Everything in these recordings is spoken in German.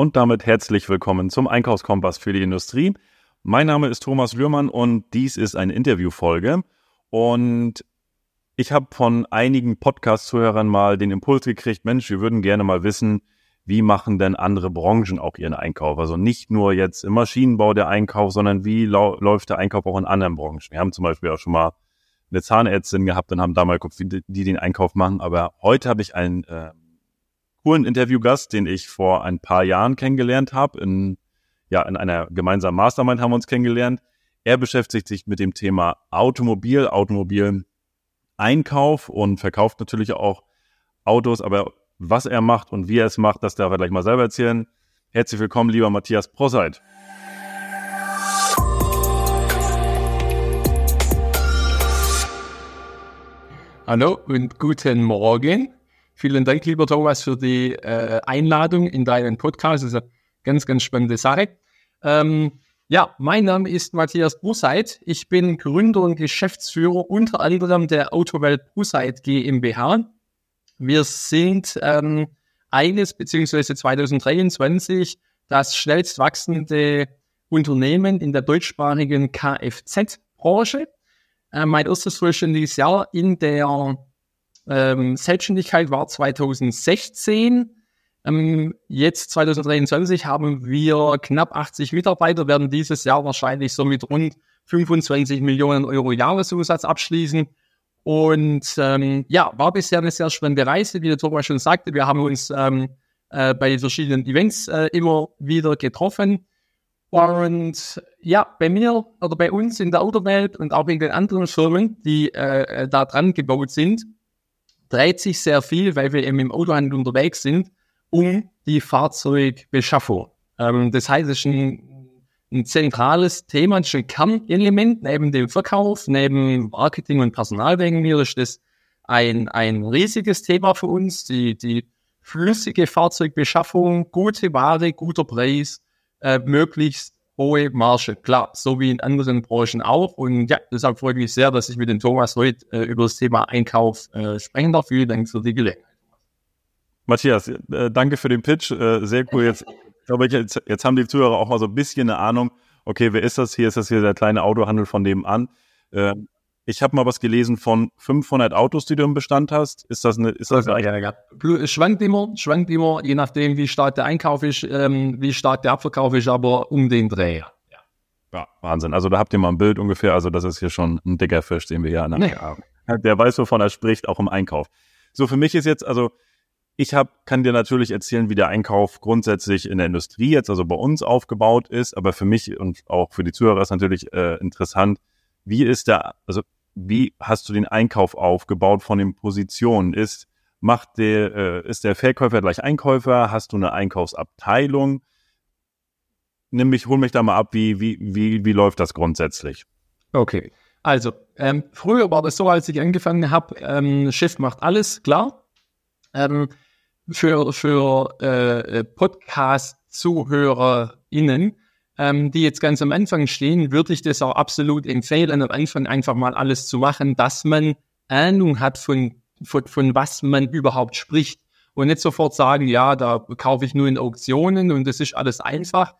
Und damit herzlich willkommen zum Einkaufskompass für die Industrie. Mein Name ist Thomas Lührmann und dies ist eine Interviewfolge. Und ich habe von einigen Podcast-Zuhörern mal den Impuls gekriegt, Mensch, wir würden gerne mal wissen, wie machen denn andere Branchen auch ihren Einkauf? Also nicht nur jetzt im Maschinenbau der Einkauf, sondern wie läuft der Einkauf auch in anderen Branchen? Wir haben zum Beispiel auch schon mal eine Zahnärztin gehabt und haben da mal geguckt, wie die den Einkauf machen. Aber heute habe ich einen äh, coolen Interviewgast, den ich vor ein paar Jahren kennengelernt habe. In, ja, in einer gemeinsamen Mastermind haben wir uns kennengelernt. Er beschäftigt sich mit dem Thema Automobil, Automobil-Einkauf und verkauft natürlich auch Autos. Aber was er macht und wie er es macht, das darf er gleich mal selber erzählen. Herzlich willkommen, lieber Matthias Proseit. Hallo und guten Morgen. Vielen Dank, lieber Thomas, für die äh, Einladung in deinen Podcast. Das ist eine ganz, ganz spannende Sache. Ähm, ja, mein Name ist Matthias Bruseit. Ich bin Gründer und Geschäftsführer unter anderem der Autowelt Bruseit GmbH. Wir sind ähm, eines beziehungsweise 2023 das schnellst wachsende Unternehmen in der deutschsprachigen Kfz-Branche. Äh, mein erstes vollständiges Jahr in der ähm, Selbstständigkeit war 2016. Ähm, jetzt 2023 haben wir knapp 80 Mitarbeiter, werden dieses Jahr wahrscheinlich so mit rund 25 Millionen Euro Jahresumsatz abschließen. Und ähm, ja, war bisher eine sehr spannende Reise, wie der Thomas schon sagte. Wir haben uns ähm, äh, bei verschiedenen Events äh, immer wieder getroffen. Und ja, bei mir oder bei uns in der Autowelt und auch in den anderen Firmen, die äh, da dran gebaut sind, dreht sich sehr viel, weil wir eben im Autohandel unterwegs sind, um die Fahrzeugbeschaffung. Ähm, das heißt, es ist ein, ein zentrales Thema, ein Kernelement neben dem Verkauf, neben Marketing und Personal wegen mir ist das ein, ein riesiges Thema für uns, die, die flüssige Fahrzeugbeschaffung, gute Ware, guter Preis, äh, möglichst hohe Marge. Klar, so wie in anderen Branchen auch. Und ja, deshalb freue ich mich sehr, dass ich mit dem Thomas heute äh, über das Thema Einkauf äh, sprechen darf. Vielen Dank für die Gelegenheit. Matthias, äh, danke für den Pitch. Äh, sehr cool. Jetzt, glaube ich, jetzt, jetzt haben die Zuhörer auch mal so ein bisschen eine Ahnung. Okay, wer ist das? Hier ist das hier der kleine Autohandel von nebenan. Äh, ich habe mal was gelesen von 500 Autos, die du im Bestand hast. Ist das eine? Ist das ja, ja, ja. Schwankt immer, schwankt immer, je nachdem, wie stark der Einkauf ist, ähm, wie stark der Abverkauf ist, aber um den Dreh. Ja. ja, Wahnsinn. Also da habt ihr mal ein Bild ungefähr. Also das ist hier schon ein dicker Fisch, den wir hier an nee. haben. Der weiß, wovon er spricht, auch im Einkauf. So für mich ist jetzt also ich hab, kann dir natürlich erzählen, wie der Einkauf grundsätzlich in der Industrie jetzt, also bei uns aufgebaut ist, aber für mich und auch für die Zuhörer ist natürlich äh, interessant, wie ist der, also wie hast du den Einkauf aufgebaut von den Positionen? Ist, macht der, äh, ist der Verkäufer gleich Einkäufer? Hast du eine Einkaufsabteilung? Nimm mich, hol mich da mal ab, wie, wie, wie, wie läuft das grundsätzlich? Okay. Also, ähm, früher war das so, als ich angefangen habe, ähm, Chef macht alles, klar. Ähm, für für äh, Podcast-ZuhörerInnen ähm, die jetzt ganz am Anfang stehen, würde ich das auch absolut empfehlen, am Anfang einfach mal alles zu machen, dass man Ahnung hat von, von, von was man überhaupt spricht. Und nicht sofort sagen, ja, da kaufe ich nur in Auktionen und das ist alles einfach.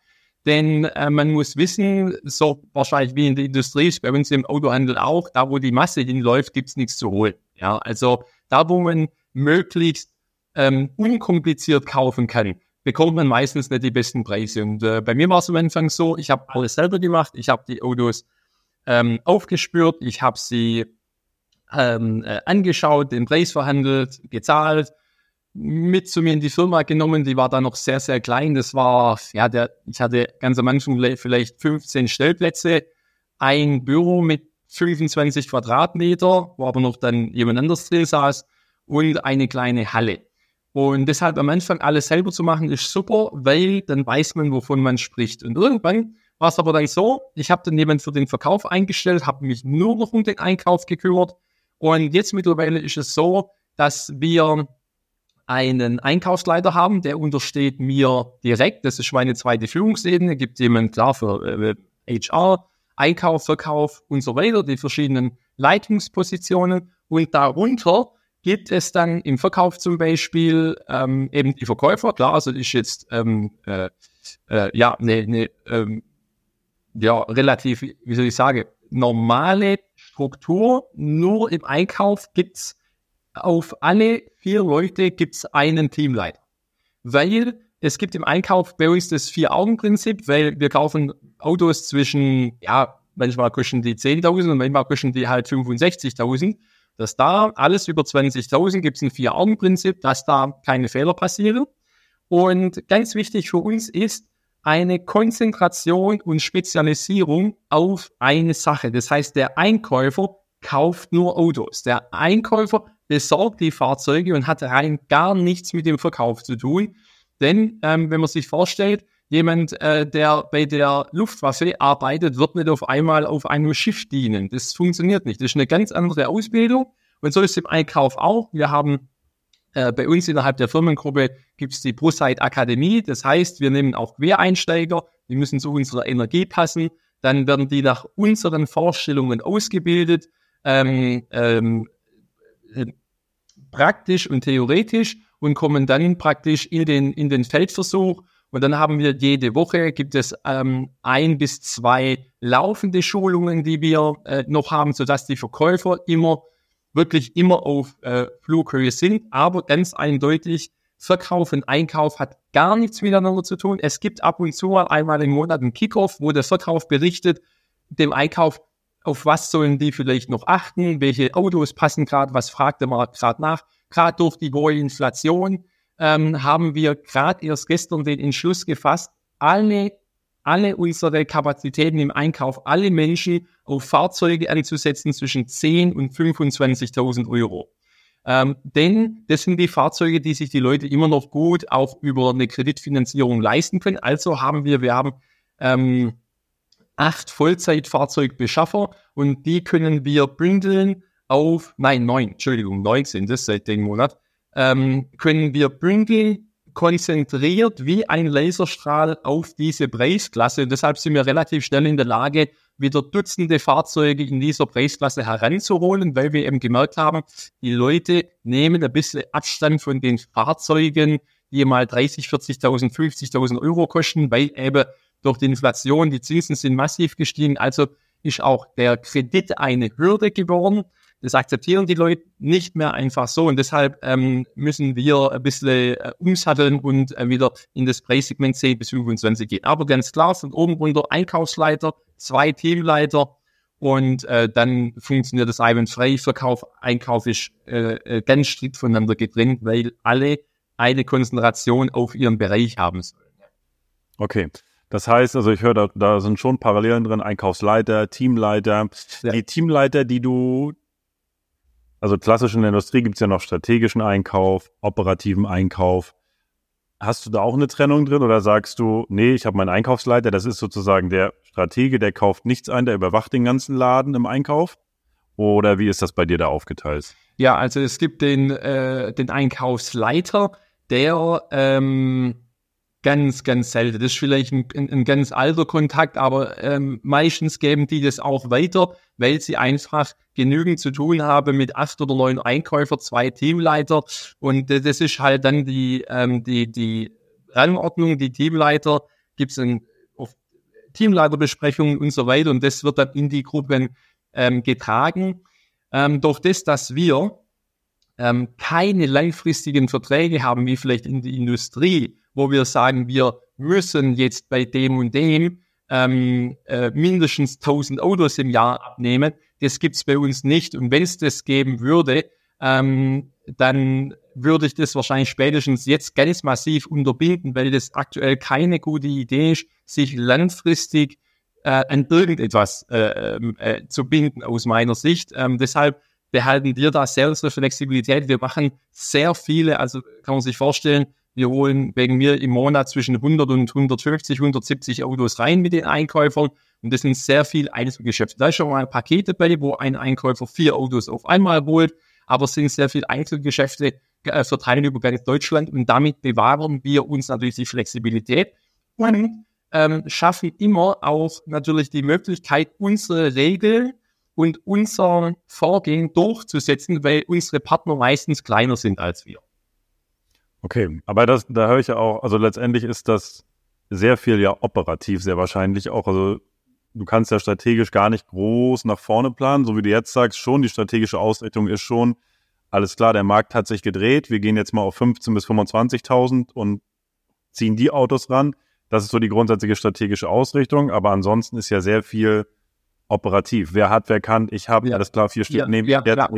Denn äh, man muss wissen, so wahrscheinlich wie in der Industrie, bei uns im Autohandel auch, da wo die Masse hinläuft, gibt's nichts zu holen. Ja, also da, wo man möglichst ähm, unkompliziert kaufen kann, bekommt man meistens nicht die besten Preise. Und äh, bei mir war es am Anfang so, ich habe alles selber gemacht, ich habe die Autos ähm, aufgespürt, ich habe sie ähm, äh, angeschaut, den Preis verhandelt, gezahlt, mit zu mir in die Firma genommen, die war da noch sehr, sehr klein. Das war, ja, der, ich hatte ganz am Anfang vielleicht 15 Stellplätze, ein Büro mit 25 Quadratmeter, wo aber noch dann jemand anders drin saß und eine kleine Halle. Und deshalb am Anfang alles selber zu machen, ist super, weil dann weiß man, wovon man spricht. Und irgendwann war es aber dann so, ich habe dann jemand für den Verkauf eingestellt, habe mich nur noch um den Einkauf gekümmert. Und jetzt mittlerweile ist es so, dass wir einen Einkaufsleiter haben, der untersteht mir direkt. Das ist meine zweite Führungsebene. Gibt jemand klar für äh, HR, Einkauf, Verkauf und so weiter, die verschiedenen Leitungspositionen. Und darunter gibt es dann im Verkauf zum Beispiel ähm, eben die Verkäufer. Klar, also ist jetzt ähm, äh, äh, ja eine ne, ähm, ja relativ, wie soll ich sagen, normale Struktur. Nur im Einkauf gibt's auf alle vier Leute gibt's einen Teamleiter, weil es gibt im Einkauf bei uns das Vier-Augen-Prinzip, weil wir kaufen Autos zwischen, ja, manchmal kosten die 10.000 und manchmal kosten die halt 65.000 dass da alles über 20.000 gibt es ein Vier-Augen-Prinzip, dass da keine Fehler passieren. Und ganz wichtig für uns ist eine Konzentration und Spezialisierung auf eine Sache. Das heißt, der Einkäufer kauft nur Autos. Der Einkäufer besorgt die Fahrzeuge und hat rein gar nichts mit dem Verkauf zu tun. Denn ähm, wenn man sich vorstellt, jemand, äh, der bei der Luftwaffe arbeitet, wird nicht auf einmal auf einem Schiff dienen. Das funktioniert nicht. Das ist eine ganz andere Ausbildung. Und so ist es im Einkauf auch. Wir haben äh, bei uns innerhalb der Firmengruppe gibt es die ProSite Akademie. Das heißt, wir nehmen auch Quereinsteiger, die müssen zu unserer Energie passen. Dann werden die nach unseren Vorstellungen ausgebildet, ähm, ähm, praktisch und theoretisch und kommen dann praktisch in den, in den Feldversuch und dann haben wir jede Woche gibt es ähm, ein bis zwei laufende Schulungen, die wir äh, noch haben, sodass die Verkäufer immer wirklich immer auf äh, Flughöhe sind. Aber ganz eindeutig, Verkauf und Einkauf hat gar nichts miteinander zu tun. Es gibt ab und zu mal einmal im Monat einen Kickoff, wo der Verkauf berichtet, dem Einkauf, auf was sollen die vielleicht noch achten, welche Autos passen gerade, was fragt der Markt gerade nach, gerade durch die hohe Inflation ähm, haben wir gerade erst gestern den Entschluss gefasst, alle, alle unsere Kapazitäten im Einkauf, alle Menschen auf Fahrzeuge anzusetzen zwischen 10 und 25.000 Euro. Ähm, denn das sind die Fahrzeuge, die sich die Leute immer noch gut auch über eine Kreditfinanzierung leisten können. Also haben wir, wir haben ähm, acht Vollzeitfahrzeugbeschaffer und die können wir bündeln auf, nein, neun, Entschuldigung, neun sind es seit dem Monat, ähm, können wir Bündel konzentriert wie ein Laserstrahl auf diese Preisklasse. Deshalb sind wir relativ schnell in der Lage, wieder Dutzende Fahrzeuge in dieser Preisklasse heranzuholen, weil wir eben gemerkt haben, die Leute nehmen ein bisschen Abstand von den Fahrzeugen, die mal 30, 40.000, 50.000 Euro kosten, weil eben durch die Inflation die Zinsen sind massiv gestiegen. Also ist auch der Kredit eine Hürde geworden. Das akzeptieren die Leute nicht mehr einfach so und deshalb ähm, müssen wir ein bisschen äh, umsatteln und äh, wieder in das Preissegment 10 bis 25 gehen. Aber ganz klar, von oben runter Einkaufsleiter, zwei Teamleiter und äh, dann funktioniert das einwandfrei. Verkauf, Einkauf ist äh, äh, ganz strikt voneinander getrennt, weil alle eine Konzentration auf ihren Bereich haben sollen. Okay. Das heißt, also ich höre, da, da sind schon Parallelen drin, Einkaufsleiter, Teamleiter. Ja. Die Teamleiter, die du also klassisch in der Industrie gibt es ja noch strategischen Einkauf, operativen Einkauf. Hast du da auch eine Trennung drin oder sagst du, nee, ich habe meinen Einkaufsleiter, das ist sozusagen der Stratege, der kauft nichts ein, der überwacht den ganzen Laden im Einkauf? Oder wie ist das bei dir da aufgeteilt? Ja, also es gibt den, äh, den Einkaufsleiter, der ähm, ganz, ganz selten. Das ist vielleicht ein, ein, ein ganz alter Kontakt, aber ähm, meistens geben die das auch weiter, weil sie einfach genügend zu tun haben mit acht oder neun Einkäufer, zwei Teamleiter und das ist halt dann die, ähm, die, die Rangordnung, die Teamleiter, gibt es ein Teamleiterbesprechungen und so weiter und das wird dann in die Gruppen ähm, getragen. Ähm, durch das, dass wir ähm, keine langfristigen Verträge haben, wie vielleicht in der Industrie, wo wir sagen, wir müssen jetzt bei dem und dem ähm, äh, mindestens 1000 Autos im Jahr abnehmen. Das gibt's bei uns nicht. Und wenn es das geben würde, ähm, dann würde ich das wahrscheinlich spätestens jetzt ganz massiv unterbinden, weil das aktuell keine gute Idee ist, sich langfristig äh, an irgendetwas äh, ähm, äh, zu binden aus meiner Sicht. Ähm, deshalb behalten wir da sehr unsere Flexibilität. Wir machen sehr viele, also kann man sich vorstellen, wir holen wegen mir im Monat zwischen 100 und 150, 170 Autos rein mit den Einkäufern. Und das sind sehr viel Einzelgeschäfte. Da ist schon mal ein Paket dabei, wo ein Einkäufer vier Autos auf einmal holt. Aber es sind sehr viele Einzelgeschäfte äh, verteilt über ganz Deutschland. Und damit bewahren wir uns natürlich die Flexibilität und ähm, schaffen immer auch natürlich die Möglichkeit, unsere Regeln und unser Vorgehen durchzusetzen, weil unsere Partner meistens kleiner sind als wir. Okay, aber das, da höre ich ja auch, also letztendlich ist das sehr viel ja operativ, sehr wahrscheinlich auch. Also du kannst ja strategisch gar nicht groß nach vorne planen, so wie du jetzt sagst, schon die strategische Ausrichtung ist schon, alles klar, der Markt hat sich gedreht, wir gehen jetzt mal auf 15.000 bis 25.000 und ziehen die Autos ran. Das ist so die grundsätzliche strategische Ausrichtung, aber ansonsten ist ja sehr viel operativ. Wer hat, wer kann, ich habe, ja. alles klar, vier Stück ja, nehmen, ja, ja,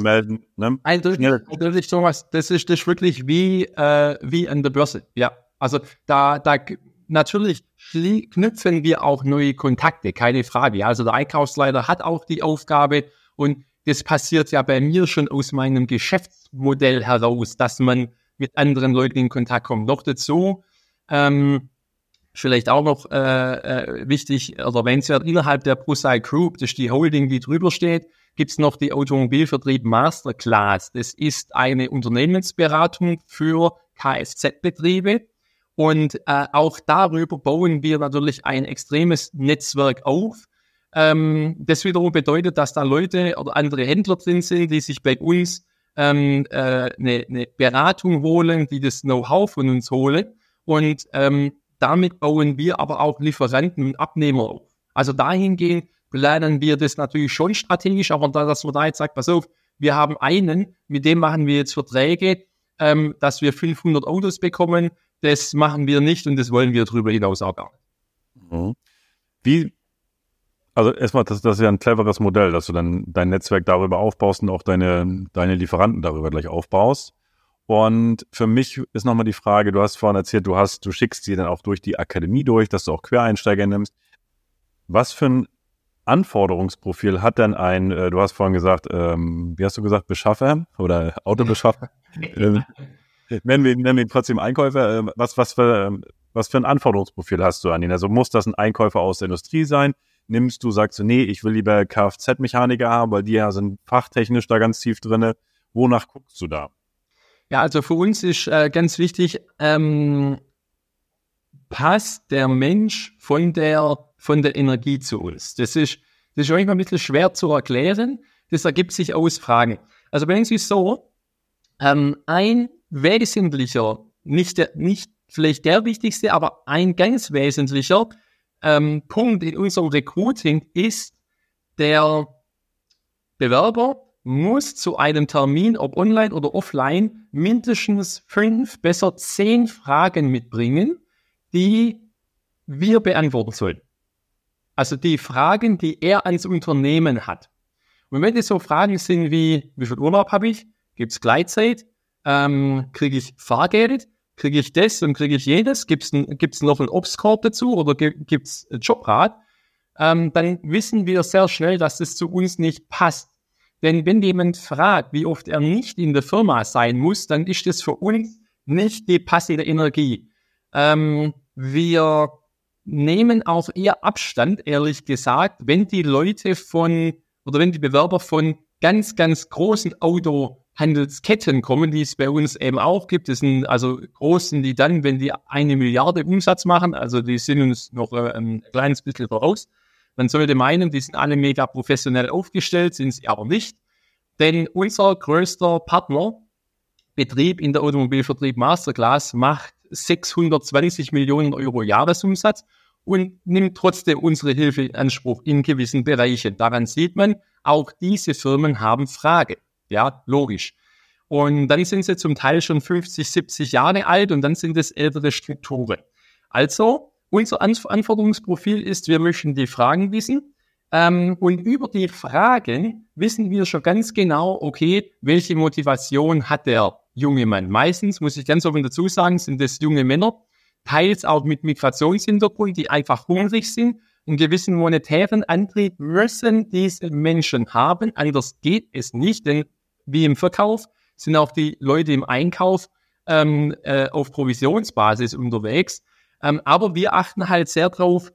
melden. Ne? Eindeutig, Thomas, das ist, das ist wirklich wie, äh, wie an der Börse. Ja, also da, da natürlich knüpfen wir auch neue Kontakte, keine Frage. Also der Einkaufsleiter hat auch die Aufgabe und das passiert ja bei mir schon aus meinem Geschäftsmodell heraus, dass man mit anderen Leuten in Kontakt kommt. Noch dazu, ähm, vielleicht auch noch äh, äh, wichtig oder erwähnenswert, innerhalb der Brusai Group, das ist die Holding, die drüber steht, gibt es noch die Automobilvertrieb Masterclass. Das ist eine Unternehmensberatung für Kfz-Betriebe. Und äh, auch darüber bauen wir natürlich ein extremes Netzwerk auf. Ähm, das wiederum bedeutet, dass da Leute oder andere Händler drin sind, die sich bei uns ähm, äh, eine, eine Beratung holen, die das Know-how von uns holen. Und ähm, damit bauen wir aber auch Lieferanten und Abnehmer auf. Also dahingehend planen wir das natürlich schon strategisch, aber da, dass man da jetzt sagt, pass auf, wir haben einen, mit dem machen wir jetzt Verträge, ähm, dass wir 500 Autos bekommen, das machen wir nicht und das wollen wir darüber hinaus auch gar nicht. Mhm. Wie, also erstmal, das, das ist ja ein cleveres Modell, dass du dann dein Netzwerk darüber aufbaust und auch deine, deine Lieferanten darüber gleich aufbaust. Und für mich ist nochmal die Frage, du hast vorhin erzählt, du hast, du schickst sie dann auch durch die Akademie durch, dass du auch Quereinsteiger nimmst. Was für ein Anforderungsprofil hat denn ein, äh, du hast vorhin gesagt, ähm, wie hast du gesagt, Beschaffer oder Autobeschaffer? ähm, nennen wir, nennen wir ihn trotzdem Einkäufer. Äh, was, was, für, ähm, was für ein Anforderungsprofil hast du an ihn? Also muss das ein Einkäufer aus der Industrie sein? Nimmst du, sagst du, nee, ich will lieber Kfz-Mechaniker haben, weil die ja sind fachtechnisch da ganz tief drinne. Wonach guckst du da? Ja, also für uns ist äh, ganz wichtig, ähm, passt der Mensch von der, von der Energie zu uns? Das ist, das ist manchmal ein bisschen schwer zu erklären. Das ergibt sich aus Fragen. Also bei uns ist so, ähm, ein wesentlicher, nicht, der, nicht vielleicht der wichtigste, aber ein ganz wesentlicher ähm, Punkt in unserem Recruiting ist, der Bewerber muss zu einem Termin, ob online oder offline, mindestens fünf, besser zehn Fragen mitbringen, die wir beantworten sollen. Also die Fragen, die er ans Unternehmen hat. Und wenn das so Fragen sind wie, wie viel Urlaub habe ich? Gibt es Gleitzeit? ähm, kriege ich Fahrgeld, kriege ich das und kriege ich jedes, gibt es gibt's noch einen Obstkorb dazu oder gibt es Jobrat, ähm, dann wissen wir sehr schnell, dass das zu uns nicht passt. Denn wenn jemand fragt, wie oft er nicht in der Firma sein muss, dann ist das für uns nicht die passende Energie. Ähm, wir nehmen auch eher Abstand, ehrlich gesagt, wenn die Leute von oder wenn die Bewerber von ganz, ganz großen Auto Handelsketten kommen, die es bei uns eben auch gibt. Das sind also großen, die dann, wenn die eine Milliarde Umsatz machen, also die sind uns noch äh, ein kleines bisschen voraus. Man sollte meinen, die sind alle mega professionell aufgestellt, sind sie aber nicht. Denn unser größter Partner, Betrieb in der Automobilvertrieb Masterclass, macht 620 Millionen Euro Jahresumsatz und nimmt trotzdem unsere Hilfe in Anspruch in gewissen Bereichen. Daran sieht man, auch diese Firmen haben Frage. Ja, logisch. Und dann sind sie zum Teil schon 50, 70 Jahre alt und dann sind es ältere Strukturen. Also, unser Anforderungsprofil ist, wir möchten die Fragen wissen. Ähm, und über die Fragen wissen wir schon ganz genau, okay, welche Motivation hat der junge Mann? Meistens, muss ich ganz offen dazu sagen, sind es junge Männer, teils auch mit Migrationshintergrund, die einfach hungrig sind. Einen gewissen monetären Antrieb müssen diese Menschen haben, anders geht es nicht, denn wie im Verkauf, sind auch die Leute im Einkauf ähm, äh, auf Provisionsbasis unterwegs. Ähm, aber wir achten halt sehr drauf,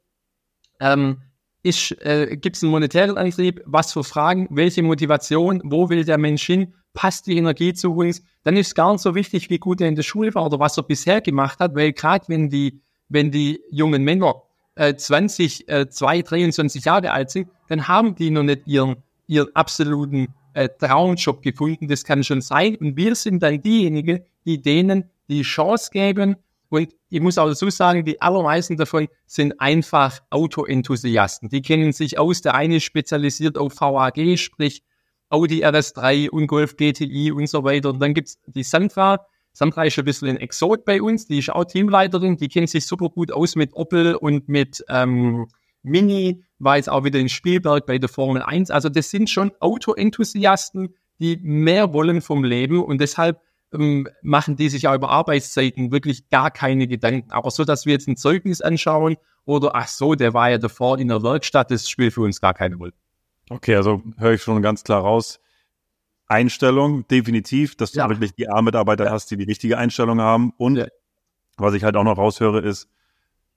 ähm, äh, gibt es einen monetären Antrieb, was für Fragen, welche Motivation, wo will der Mensch hin, passt die Energie zu uns, dann ist gar nicht so wichtig, wie gut er in der Schule war oder was er bisher gemacht hat, weil gerade wenn die, wenn die jungen Männer äh, 20, äh, 2, 23 Jahre alt sind, dann haben die noch nicht ihren ihren absoluten äh, Traumjob gefunden. Das kann schon sein. Und wir sind dann diejenigen, die denen die Chance geben. Und ich muss auch dazu sagen, die allermeisten davon sind einfach Autoenthusiasten. Die kennen sich aus. Der eine ist spezialisiert auf VAG, sprich Audi RS3 und Golf GTI und so weiter. Und dann gibt's die Sandra. Sandra ist ein bisschen ein Exot bei uns. Die ist auch Teamleiterin. Die kennt sich super gut aus mit Opel und mit ähm, Mini. War jetzt auch wieder in Spielberg bei der Formel 1. Also das sind schon Autoenthusiasten, die mehr wollen vom Leben. Und deshalb ähm, machen die sich ja über Arbeitszeiten wirklich gar keine Gedanken. Aber so, dass wir jetzt ein Zeugnis anschauen oder ach so, der war ja davor in der Werkstatt, das spielt für uns gar keine Rolle. Okay, also höre ich schon ganz klar raus. Einstellung, definitiv, dass du ja. wirklich die A-Mitarbeiter ja. hast, die die richtige Einstellung haben. Und ja. was ich halt auch noch raushöre, ist,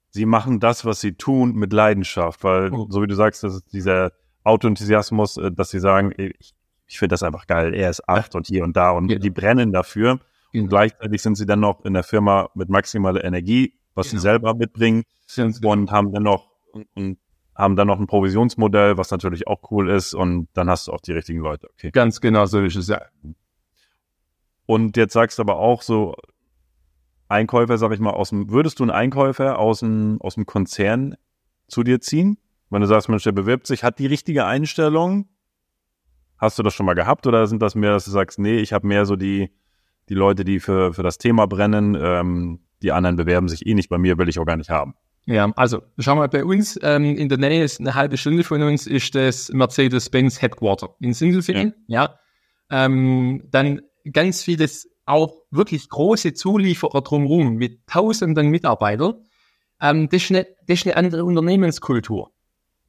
sie machen das, was sie tun, mit Leidenschaft. Weil, oh. so wie du sagst, das ist dieser Autoenthusiasmus, äh, dass sie sagen, ich, ich finde das einfach geil, er ist acht und hier und da und die brennen dafür. Und gleichzeitig sind sie dann noch in der Firma mit maximaler Energie, was genau. sie selber mitbringen und haben dann noch und, und haben dann noch ein Provisionsmodell, was natürlich auch cool ist und dann hast du auch die richtigen Leute. Okay. Ganz genau so ist es, ja. Und jetzt sagst du aber auch so, Einkäufer, sag ich mal, aus dem, würdest du einen Einkäufer aus dem, aus dem Konzern zu dir ziehen? Wenn du sagst, Mensch, der bewirbt sich, hat die richtige Einstellung? Hast du das schon mal gehabt oder sind das mehr, dass du sagst, nee, ich habe mehr so die, die Leute, die für, für das Thema brennen, ähm, die anderen bewerben sich eh nicht bei mir, will ich auch gar nicht haben? Ja, also schau mal, bei uns ähm, in der Nähe ist eine halbe Stunde von uns ist das Mercedes-Benz Headquarter in Sindelfingen. Ja. ja. Ähm, dann ganz vieles auch wirklich große Zulieferer drumherum mit tausenden Mitarbeitern. Ähm, das, ist eine, das ist eine andere Unternehmenskultur.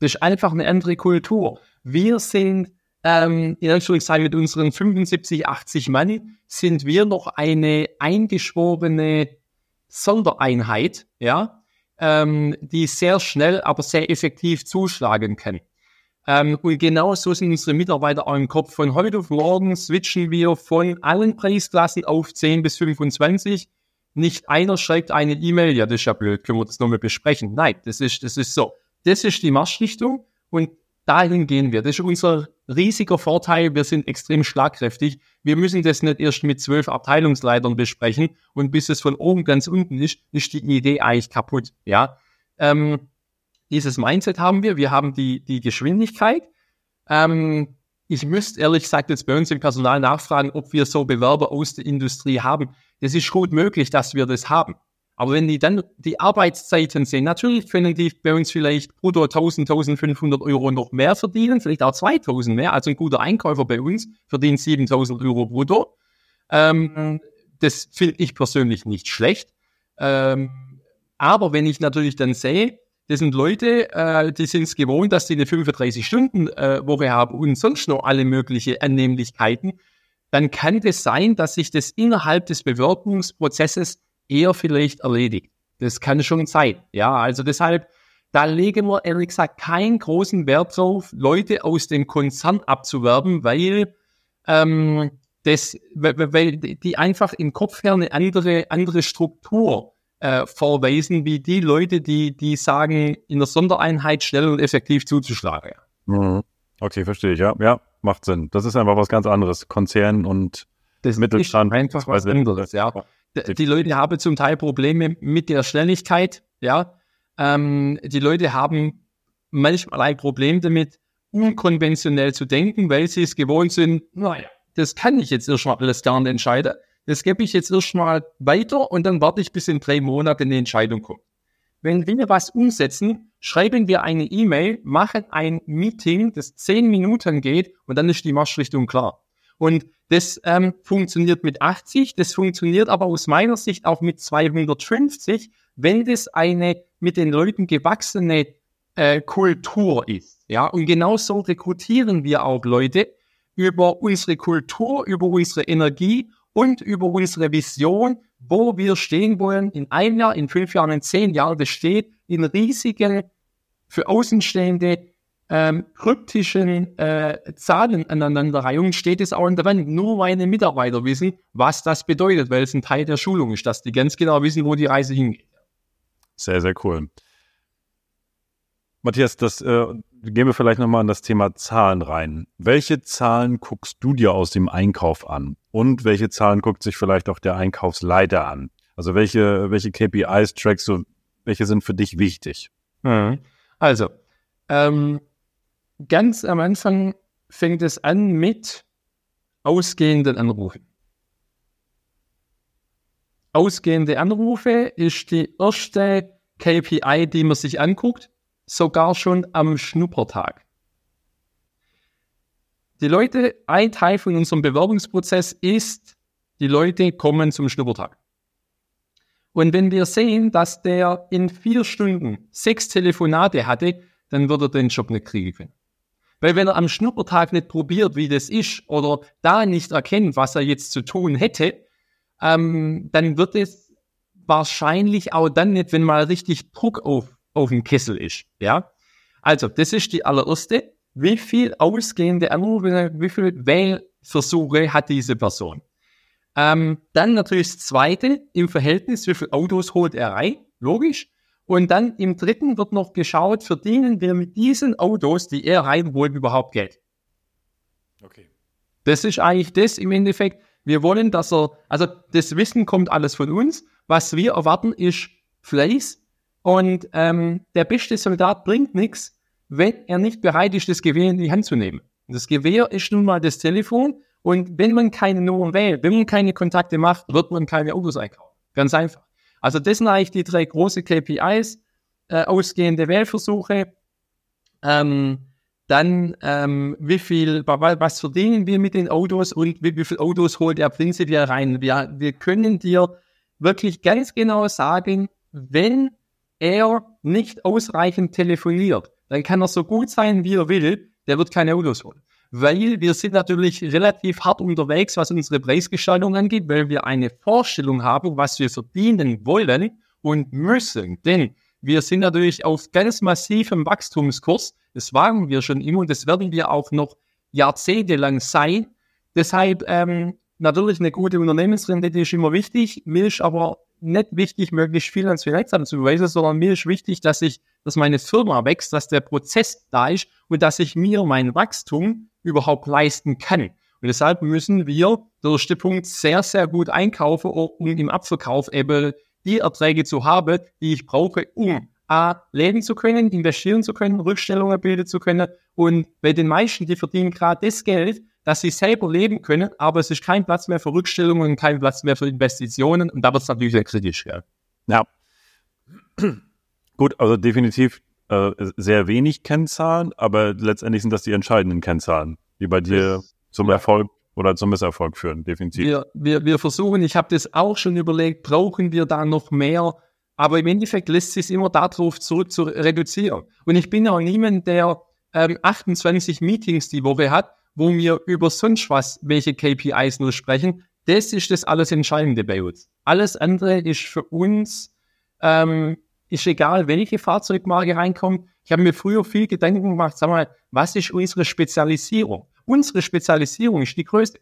Das ist einfach eine andere Kultur. Wir sind, ähm, in Anführungszeichen mit unseren 75, 80 Mann, sind wir noch eine eingeschworene Sondereinheit, ja, ähm, die sehr schnell, aber sehr effektiv zuschlagen kann. Ähm, und genau so sind unsere Mitarbeiter auch im Kopf. Von heute auf morgen switchen wir von allen Preisklassen auf 10 bis 25. Nicht einer schreibt eine E-Mail, ja, das ist ja blöd, können wir das nochmal besprechen. Nein, das ist, das ist so. Das ist die Marschrichtung und dahin gehen wir. Das ist unser riesiger Vorteil. Wir sind extrem schlagkräftig. Wir müssen das nicht erst mit zwölf Abteilungsleitern besprechen und bis es von oben ganz unten ist, ist die Idee eigentlich kaputt. Ja, ähm, dieses Mindset haben wir. Wir haben die, die Geschwindigkeit. Ähm, ich müsste ehrlich gesagt jetzt bei uns im Personal nachfragen, ob wir so Bewerber aus der Industrie haben. Das ist gut möglich, dass wir das haben. Aber wenn die dann die Arbeitszeiten sehen, natürlich können die bei uns vielleicht brutto 1000, 1500 Euro noch mehr verdienen, vielleicht auch 2000 mehr. Also ein guter Einkäufer bei uns verdient 7000 Euro brutto. Ähm, das finde ich persönlich nicht schlecht. Ähm, aber wenn ich natürlich dann sehe, das sind Leute, äh, die sind es gewohnt, dass sie eine 35-Stunden-Woche äh, haben und sonst noch alle möglichen Annehmlichkeiten, dann kann es das sein, dass sich das innerhalb des Bewerbungsprozesses eher vielleicht erledigt. Das kann schon sein. Ja, also deshalb, da legen wir ehrlich gesagt keinen großen Wert drauf, Leute aus dem Konzern abzuwerben, weil ähm, das, weil die einfach im Kopf her eine andere, andere Struktur äh, vorweisen, wie die Leute, die, die sagen, in der Sondereinheit schnell und effektiv zuzuschlagen. Mhm. Okay, verstehe ich, ja. Ja, macht Sinn. Das ist einfach was ganz anderes. Konzern und das Mittelstand. Ist einfach was anderes, ja die Leute haben zum Teil Probleme mit der Schnelligkeit, ja. Ähm, die Leute haben manchmal ein Problem damit, unkonventionell zu denken, weil sie es gewohnt sind, naja, das kann ich jetzt erstmal alles gar nicht entscheiden. Das gebe ich jetzt erstmal weiter und dann warte ich, bis in drei Monaten eine Entscheidung kommt. Wenn wir was umsetzen, schreiben wir eine E-Mail, machen ein Meeting, das zehn Minuten geht und dann ist die Marschrichtung klar. Und das ähm, funktioniert mit 80, das funktioniert aber aus meiner Sicht auch mit 250, wenn das eine mit den Leuten gewachsene äh, Kultur ist. Ja, und genau so rekrutieren wir auch Leute über unsere Kultur, über unsere Energie und über unsere Vision, wo wir stehen wollen in einem Jahr, in fünf Jahren, in zehn Jahren. Das steht in riesigen, für Außenstehende ähm, kryptischen äh, Zahlen aneinanderreihungen steht es auch in der Wand. Nur meine Mitarbeiter wissen, was das bedeutet, weil es ein Teil der Schulung ist, dass die ganz genau wissen, wo die Reise hingeht. Sehr, sehr cool. Matthias, das, äh, gehen wir vielleicht nochmal an das Thema Zahlen rein. Welche Zahlen guckst du dir aus dem Einkauf an? Und welche Zahlen guckt sich vielleicht auch der Einkaufsleiter an? Also welche, welche KPIs trackst du? Welche sind für dich wichtig? Mhm. Also, ähm, ganz am Anfang fängt es an mit ausgehenden Anrufen. Ausgehende Anrufe ist die erste KPI, die man sich anguckt, sogar schon am Schnuppertag. Die Leute, ein Teil von unserem Bewerbungsprozess ist, die Leute kommen zum Schnuppertag. Und wenn wir sehen, dass der in vier Stunden sechs Telefonate hatte, dann wird er den Job nicht kriegen können. Weil wenn er am Schnuppertag nicht probiert, wie das ist, oder da nicht erkennt, was er jetzt zu tun hätte, ähm, dann wird es wahrscheinlich auch dann nicht, wenn mal richtig Druck auf, auf dem Kessel ist. Ja? Also, das ist die allererste. Wie viel ausgehende Anrufe, wie viele Wählversuche hat diese Person? Ähm, dann natürlich das zweite im Verhältnis, wie viele Autos holt er rein? Logisch. Und dann im dritten wird noch geschaut, verdienen wir mit diesen Autos, die er reinholt, überhaupt Geld? Okay. Das ist eigentlich das im Endeffekt. Wir wollen, dass er, also das Wissen kommt alles von uns. Was wir erwarten, ist Fleiß. Und ähm, der beste Soldat bringt nichts, wenn er nicht bereit ist, das Gewehr in die Hand zu nehmen. Das Gewehr ist nun mal das Telefon. Und wenn man keine Nummern wählt, wenn man keine Kontakte macht, wird man keine Autos einkaufen. Ganz einfach. Also das sind eigentlich die drei große KPIs. Äh, ausgehende Wählversuche, ähm, dann ähm, wie viel, was verdienen wir mit den Autos und wie, wie viel Autos holt er prinzipiell rein. Wir, wir können dir wirklich ganz genau sagen, wenn er nicht ausreichend telefoniert, dann kann er so gut sein, wie er will, der wird keine Autos holen weil wir sind natürlich relativ hart unterwegs, was unsere Preisgestaltung angeht, weil wir eine Vorstellung haben, was wir verdienen wollen und müssen. Denn wir sind natürlich auf ganz massivem Wachstumskurs. Das waren wir schon immer und das werden wir auch noch jahrzehntelang sein. Deshalb ähm, natürlich eine gute Unternehmensrendite ist immer wichtig. Mir ist aber nicht wichtig, möglichst viel ans Finanzamt zu beweisen, sondern mir ist wichtig, dass ich, dass meine Firma wächst, dass der Prozess da ist und dass ich mir mein Wachstum überhaupt leisten kann. Und deshalb müssen wir, der erste Punkt, sehr, sehr gut einkaufen, um im Abverkauf eben die Erträge zu haben, die ich brauche, um A, leben zu können, investieren zu können, Rückstellungen bilden zu können. Und bei den meisten, die verdienen gerade das Geld, dass sie selber leben können, aber es ist kein Platz mehr für Rückstellungen und kein Platz mehr für Investitionen. Und da wird es natürlich sehr kritisch. Ja. ja. Gut, also definitiv äh, sehr wenig Kennzahlen, aber letztendlich sind das die entscheidenden Kennzahlen, die bei dir das, zum ja. Erfolg oder zum Misserfolg führen, definitiv. Wir, wir, wir versuchen, ich habe das auch schon überlegt, brauchen wir da noch mehr? Aber im Endeffekt lässt sich immer darauf zurück zu reduzieren. Und ich bin auch niemand, der ähm, 28 Meetings die Woche hat, wo wir über sonst was, welche KPIs nur sprechen. Das ist das alles Entscheidende bei uns. Alles andere ist für uns ähm, ist egal, welche Fahrzeugmarke reinkommt. Ich habe mir früher viel Gedanken gemacht, sag mal, was ist unsere Spezialisierung? Unsere Spezialisierung ist die größte.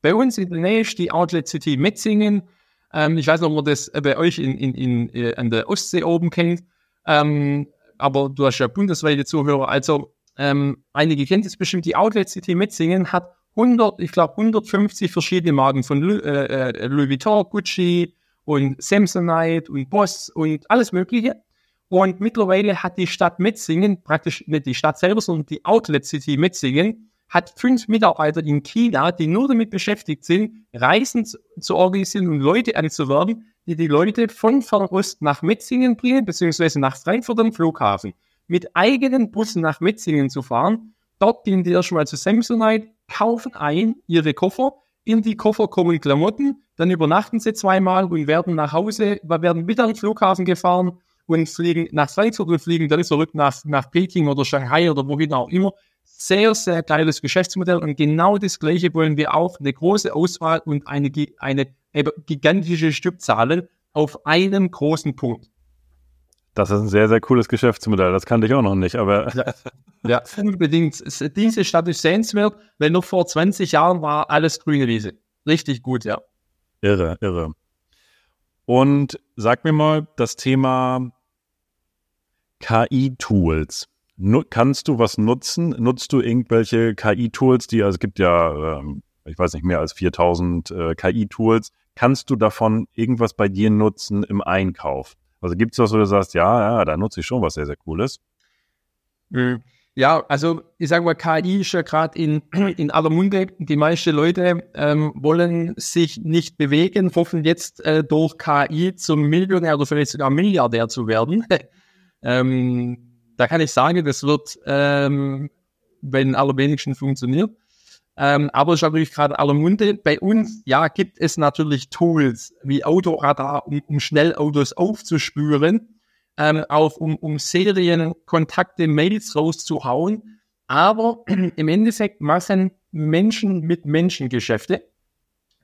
Bei uns in der Nähe ist die Outlet City Metzingen. Ähm, ich weiß nicht, ob man das bei euch in, in, in, äh, an der Ostsee oben kennt. Ähm, aber du hast ja bundesweite Zuhörer. Also ähm, einige kennt es bestimmt. Die Outlet City Metzingen hat 100, ich glaube 150 verschiedene Marken von Louis, äh, äh, Louis Vuitton, Gucci, und Samsonite und Boss und alles Mögliche. Und mittlerweile hat die Stadt Metzingen, praktisch nicht die Stadt selber, sondern die Outlet City Metzingen, hat fünf Mitarbeiter in China, die nur damit beschäftigt sind, Reisen zu, organisieren und Leute anzuwerben, die die Leute von Fernost nach Metzingen bringen, beziehungsweise nach Frankfurt am Flughafen, mit eigenen Bussen nach Metzingen zu fahren. Dort gehen die erstmal zu Samsonite, kaufen ein ihre Koffer, in die Koffer kommen Klamotten, dann übernachten sie zweimal und werden nach Hause, werden wieder an den Flughafen gefahren und fliegen nach Frankfurt und fliegen dann zurück nach, nach Peking oder Shanghai oder wohin auch immer. Sehr, sehr geiles Geschäftsmodell und genau das gleiche wollen wir auch, eine große Auswahl und eine, eine gigantische Stückzahl auf einem großen Punkt. Das ist ein sehr, sehr cooles Geschäftsmodell. Das kannte ich auch noch nicht, aber. Ja, ja unbedingt. Diese Stadt ist sehenswert, weil noch vor 20 Jahren war alles grüne Wiese. Richtig gut, ja. Irre, irre. Und sag mir mal das Thema KI-Tools. kannst du was nutzen? Nutzt du irgendwelche KI-Tools, die, also es gibt ja, ähm, ich weiß nicht, mehr als 4000 äh, KI-Tools. Kannst du davon irgendwas bei dir nutzen im Einkauf? Also gibt es was, wo du sagst, ja, ja, da nutze ich schon was sehr, sehr Cooles? Mhm. Ja, also ich sage mal, KI ist ja gerade in, in aller Munde. Die meisten Leute ähm, wollen sich nicht bewegen, hoffen jetzt äh, durch KI zum Millionär oder vielleicht sogar Milliardär zu werden. ähm, da kann ich sagen, das wird, ähm, wenn allerwenigsten funktioniert. Ähm, aber ist natürlich gerade aller Munde. Bei uns, ja, gibt es natürlich Tools wie Autoradar, um, um schnell Autos aufzuspüren ähm, auch um, um Serienkontakte, Mails rauszuhauen. Aber im Endeffekt machen Menschen mit Menschen Geschäfte.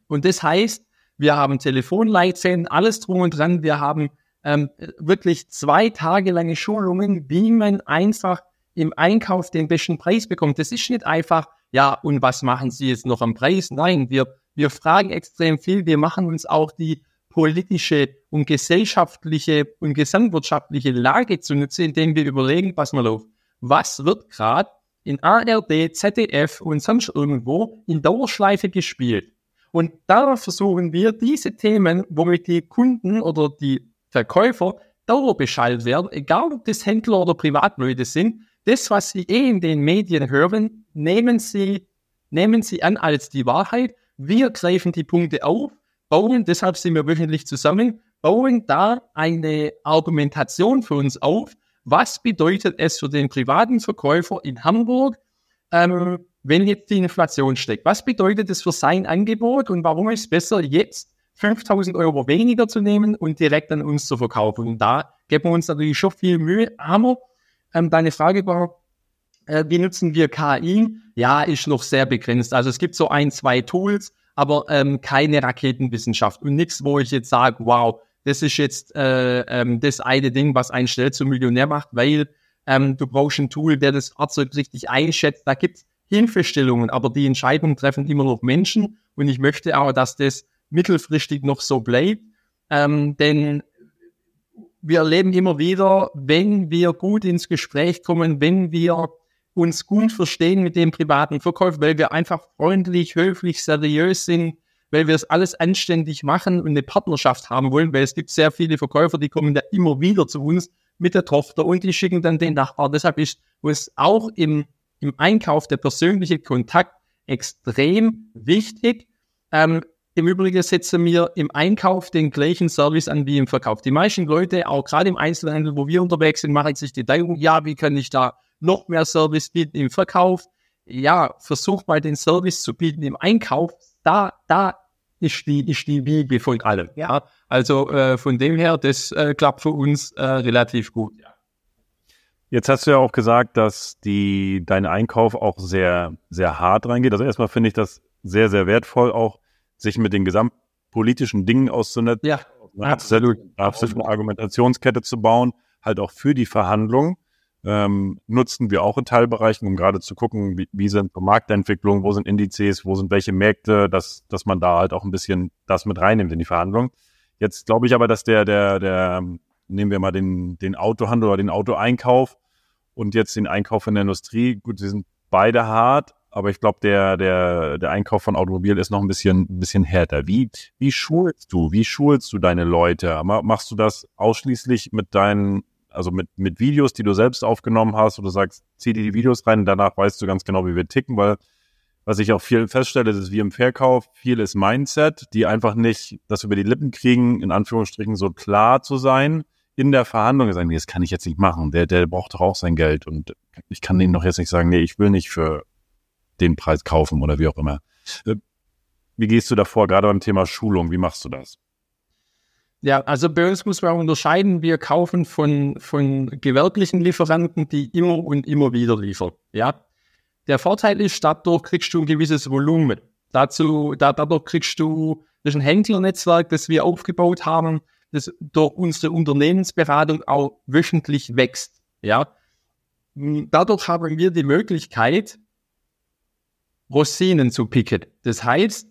Und das heißt, wir haben Telefonleitfäden, alles drum und dran. Wir haben ähm, wirklich zwei Tage lange Schulungen, wie man einfach im Einkauf den besten Preis bekommt. Das ist nicht einfach, ja, und was machen Sie jetzt noch am Preis? Nein, wir, wir fragen extrem viel. Wir machen uns auch die politische und gesellschaftliche und gesamtwirtschaftliche Lage zu nutzen, indem wir überlegen, pass mal auf, was wird gerade in ARD, ZDF und sonst irgendwo in Dauerschleife gespielt. Und da versuchen wir diese Themen, womit die Kunden oder die Verkäufer dauerbeschallt werden, egal ob das Händler oder Privatleute sind, das, was sie eh in den Medien hören, nehmen sie, nehmen sie an als die Wahrheit. Wir greifen die Punkte auf bauen, deshalb sind wir wöchentlich zusammen, bauen da eine Argumentation für uns auf. Was bedeutet es für den privaten Verkäufer in Hamburg, ähm, wenn jetzt die Inflation steckt? Was bedeutet es für sein Angebot und warum ist es besser, jetzt 5000 Euro weniger zu nehmen und direkt an uns zu verkaufen? Und da geben wir uns natürlich schon viel Mühe. Aber ähm, deine Frage war, äh, wie nutzen wir KI? Ja, ist noch sehr begrenzt. Also es gibt so ein, zwei Tools, aber ähm, keine Raketenwissenschaft und nichts, wo ich jetzt sage, wow, das ist jetzt äh, ähm, das eine Ding, was einen schnell zum Millionär macht, weil ähm, du brauchst ein Tool, der das Fahrzeug richtig einschätzt. Da gibt's Hilfestellungen, aber die Entscheidungen treffen immer noch Menschen und ich möchte auch, dass das mittelfristig noch so bleibt, ähm, denn wir erleben immer wieder, wenn wir gut ins Gespräch kommen, wenn wir uns gut verstehen mit dem privaten Verkauf, weil wir einfach freundlich, höflich, seriös sind, weil wir es alles anständig machen und eine Partnerschaft haben wollen, weil es gibt sehr viele Verkäufer, die kommen da immer wieder zu uns mit der Tochter und die schicken dann den Nachbar. Deshalb ist es auch im, im Einkauf der persönliche Kontakt extrem wichtig. Ähm, Im Übrigen setzen wir im Einkauf den gleichen Service an wie im Verkauf. Die meisten Leute, auch gerade im Einzelhandel, wo wir unterwegs sind, machen sich die Gedanken, ja, wie kann ich da noch mehr Service bieten im Verkauf. Ja, versuch mal den Service zu bieten im Einkauf. Da, da ist die, ist die Wiege von allem. Ja, also äh, von dem her, das äh, klappt für uns äh, relativ gut. Ja. Jetzt hast du ja auch gesagt, dass die, dein Einkauf auch sehr, sehr hart reingeht. Also erstmal finde ich das sehr, sehr wertvoll, auch sich mit den gesamtpolitischen Dingen auszunetzen. Ja, absolut. Absolut eine Argumentationskette zu bauen, halt auch für die Verhandlungen ähm, nutzen wir auch in Teilbereichen, um gerade zu gucken, wie, wie sind Marktentwicklungen, wo sind Indizes, wo sind welche Märkte, dass, dass man da halt auch ein bisschen das mit reinnimmt in die Verhandlung. Jetzt glaube ich aber, dass der, der, der, nehmen wir mal den, den Autohandel oder den Autoeinkauf und jetzt den Einkauf in der Industrie, gut, sie sind beide hart, aber ich glaube, der, der, der Einkauf von Automobil ist noch ein bisschen, ein bisschen härter. Wie, wie schulst du? Wie schulst du deine Leute? Machst du das ausschließlich mit deinen also mit, mit Videos, die du selbst aufgenommen hast, du sagst, zieh dir die Videos rein, danach weißt du ganz genau, wie wir ticken, weil was ich auch viel feststelle, ist wie im Verkauf, viel ist Mindset, die einfach nicht das über die Lippen kriegen, in Anführungsstrichen so klar zu sein, in der Verhandlung sagen, nee, das kann ich jetzt nicht machen, der, der braucht doch auch sein Geld und ich kann denen doch jetzt nicht sagen, nee, ich will nicht für den Preis kaufen oder wie auch immer. Äh, wie gehst du davor, gerade beim Thema Schulung, wie machst du das? Ja, also bei uns muss man unterscheiden, wir kaufen von, von gewerblichen Lieferanten, die immer und immer wieder liefern. Ja. Der Vorteil ist, dadurch kriegst du ein gewisses Volumen. Dazu, da, dadurch kriegst du, das ist ein Händlernetzwerk, das wir aufgebaut haben, das durch unsere Unternehmensberatung auch wöchentlich wächst. Ja. Dadurch haben wir die Möglichkeit, Rosinen zu picken. Das heißt,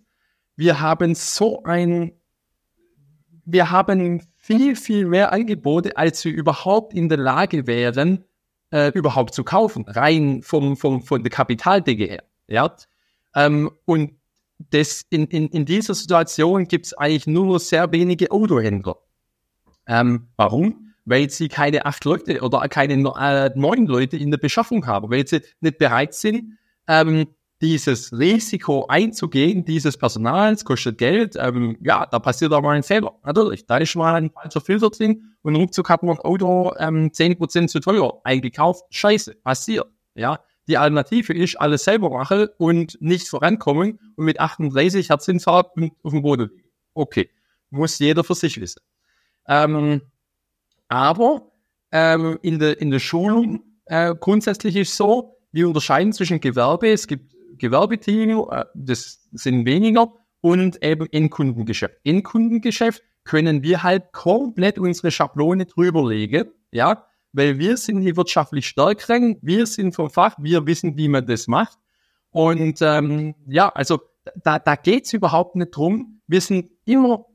wir haben so ein wir haben viel, viel mehr Angebote, als wir überhaupt in der Lage wären, äh, überhaupt zu kaufen, rein vom, vom, von der Kapitaldecke her. Ja? Ähm, und das in, in, in dieser Situation gibt es eigentlich nur sehr wenige Autohändler. Ähm, warum? Weil sie keine acht Leute oder keine äh, neun Leute in der Beschaffung haben, weil sie nicht bereit sind, ähm, dieses Risiko einzugehen, dieses Personals kostet Geld, ähm, ja, da passiert auch mal ein Fehler. Natürlich, da ist mal ein falscher Filter drin und ruckzuck hat man ein Auto ähm, 10% zu teuer eingekauft. Scheiße, passiert. Ja, die Alternative ist, alles selber machen und nicht vorankommen und mit 38 Herzinfarkt auf dem Boden liegen. Okay, muss jeder für sich wissen. Ähm, aber ähm, in, der, in der Schulung äh, grundsätzlich ist so, wir unterscheiden zwischen Gewerbe, es gibt Gewerbeteam, äh, das sind weniger, und eben Endkundengeschäft. Endkundengeschäft können wir halt komplett unsere Schablone drüberlegen, ja, weil wir sind die wirtschaftlich Stärkeren, wir sind vom Fach, wir wissen, wie man das macht. Und ähm, ja, also da, da geht's überhaupt nicht drum. Wir sind immer,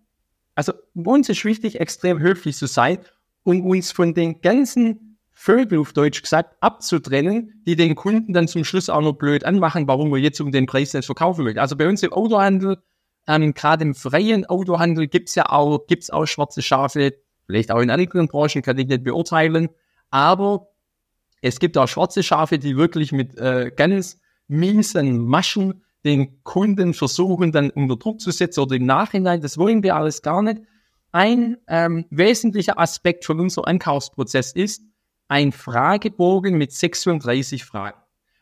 also uns ist wichtig, extrem höflich zu sein und uns von den ganzen Vögel auf Deutsch gesagt abzutrennen, die den Kunden dann zum Schluss auch noch blöd anmachen, warum wir jetzt um den Preis nicht verkaufen möchten. Also bei uns im Autohandel, ähm, gerade im freien Autohandel gibt's ja auch, gibt's auch schwarze Schafe, vielleicht auch in anderen Branchen, kann ich nicht beurteilen. Aber es gibt auch schwarze Schafe, die wirklich mit äh, ganz miesen Maschen den Kunden versuchen, dann unter Druck zu setzen oder im Nachhinein. Das wollen wir alles gar nicht. Ein ähm, wesentlicher Aspekt von unserem Einkaufsprozess ist ein Fragebogen mit 36 Fragen.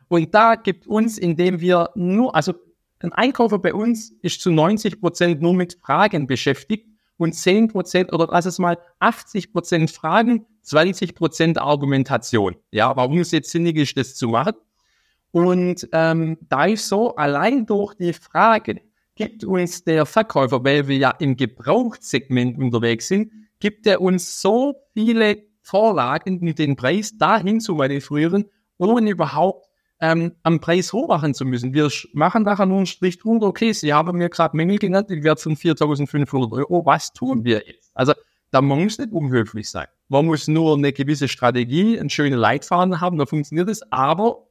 Und da gibt uns, indem wir nur, also ein Einkäufer bei uns ist zu 90 Prozent nur mit Fragen beschäftigt und 10 Prozent oder lass es mal 80 Prozent Fragen, 20 Prozent Argumentation. Ja, warum es jetzt sinnig ist, das zu machen. Und ähm, da ist so, allein durch die Fragen gibt uns der Verkäufer, weil wir ja im Gebrauchssegment unterwegs sind, gibt er uns so viele Vorlagen mit dem Preis dahin zu manipulieren, ohne überhaupt ähm, am Preis hochmachen zu müssen. Wir machen nachher nur einen Strich drunter, okay, Sie haben mir gerade Mängel genannt, die Wert von 4.500 Euro, was tun wir jetzt? Also da man muss nicht unhöflich sein. Man muss nur eine gewisse Strategie, einen schönen Leitfaden haben, da funktioniert es. Aber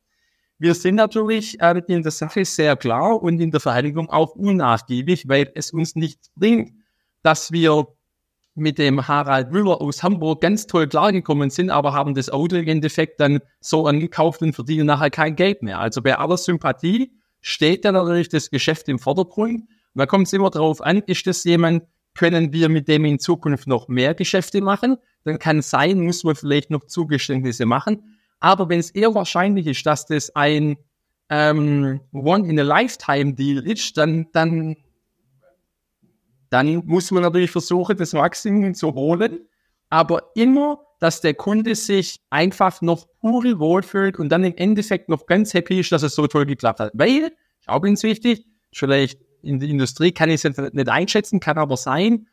wir sind natürlich äh, in der Sache sehr klar und in der Verteidigung auch unnachgiebig, weil es uns nichts bringt, dass wir mit dem Harald Müller aus Hamburg ganz toll klargekommen sind, aber haben das Auto im Endeffekt dann so angekauft und verdienen nachher kein Geld mehr. Also bei aller Sympathie steht dann natürlich das Geschäft im Vordergrund. Und da kommt es immer darauf an, ist das jemand, können wir mit dem in Zukunft noch mehr Geschäfte machen? Dann kann sein, muss man vielleicht noch Zugeständnisse machen. Aber wenn es eher wahrscheinlich ist, dass das ein ähm, One-in-a-Lifetime-Deal ist, dann, dann dann muss man natürlich versuchen, das Maximum zu holen, aber immer, dass der Kunde sich einfach noch pure wohlfühlt und dann im Endeffekt noch ganz happy ist, dass es so toll geklappt hat. Weil, ich auch ganz wichtig, vielleicht in der Industrie kann ich es nicht einschätzen, kann aber sein,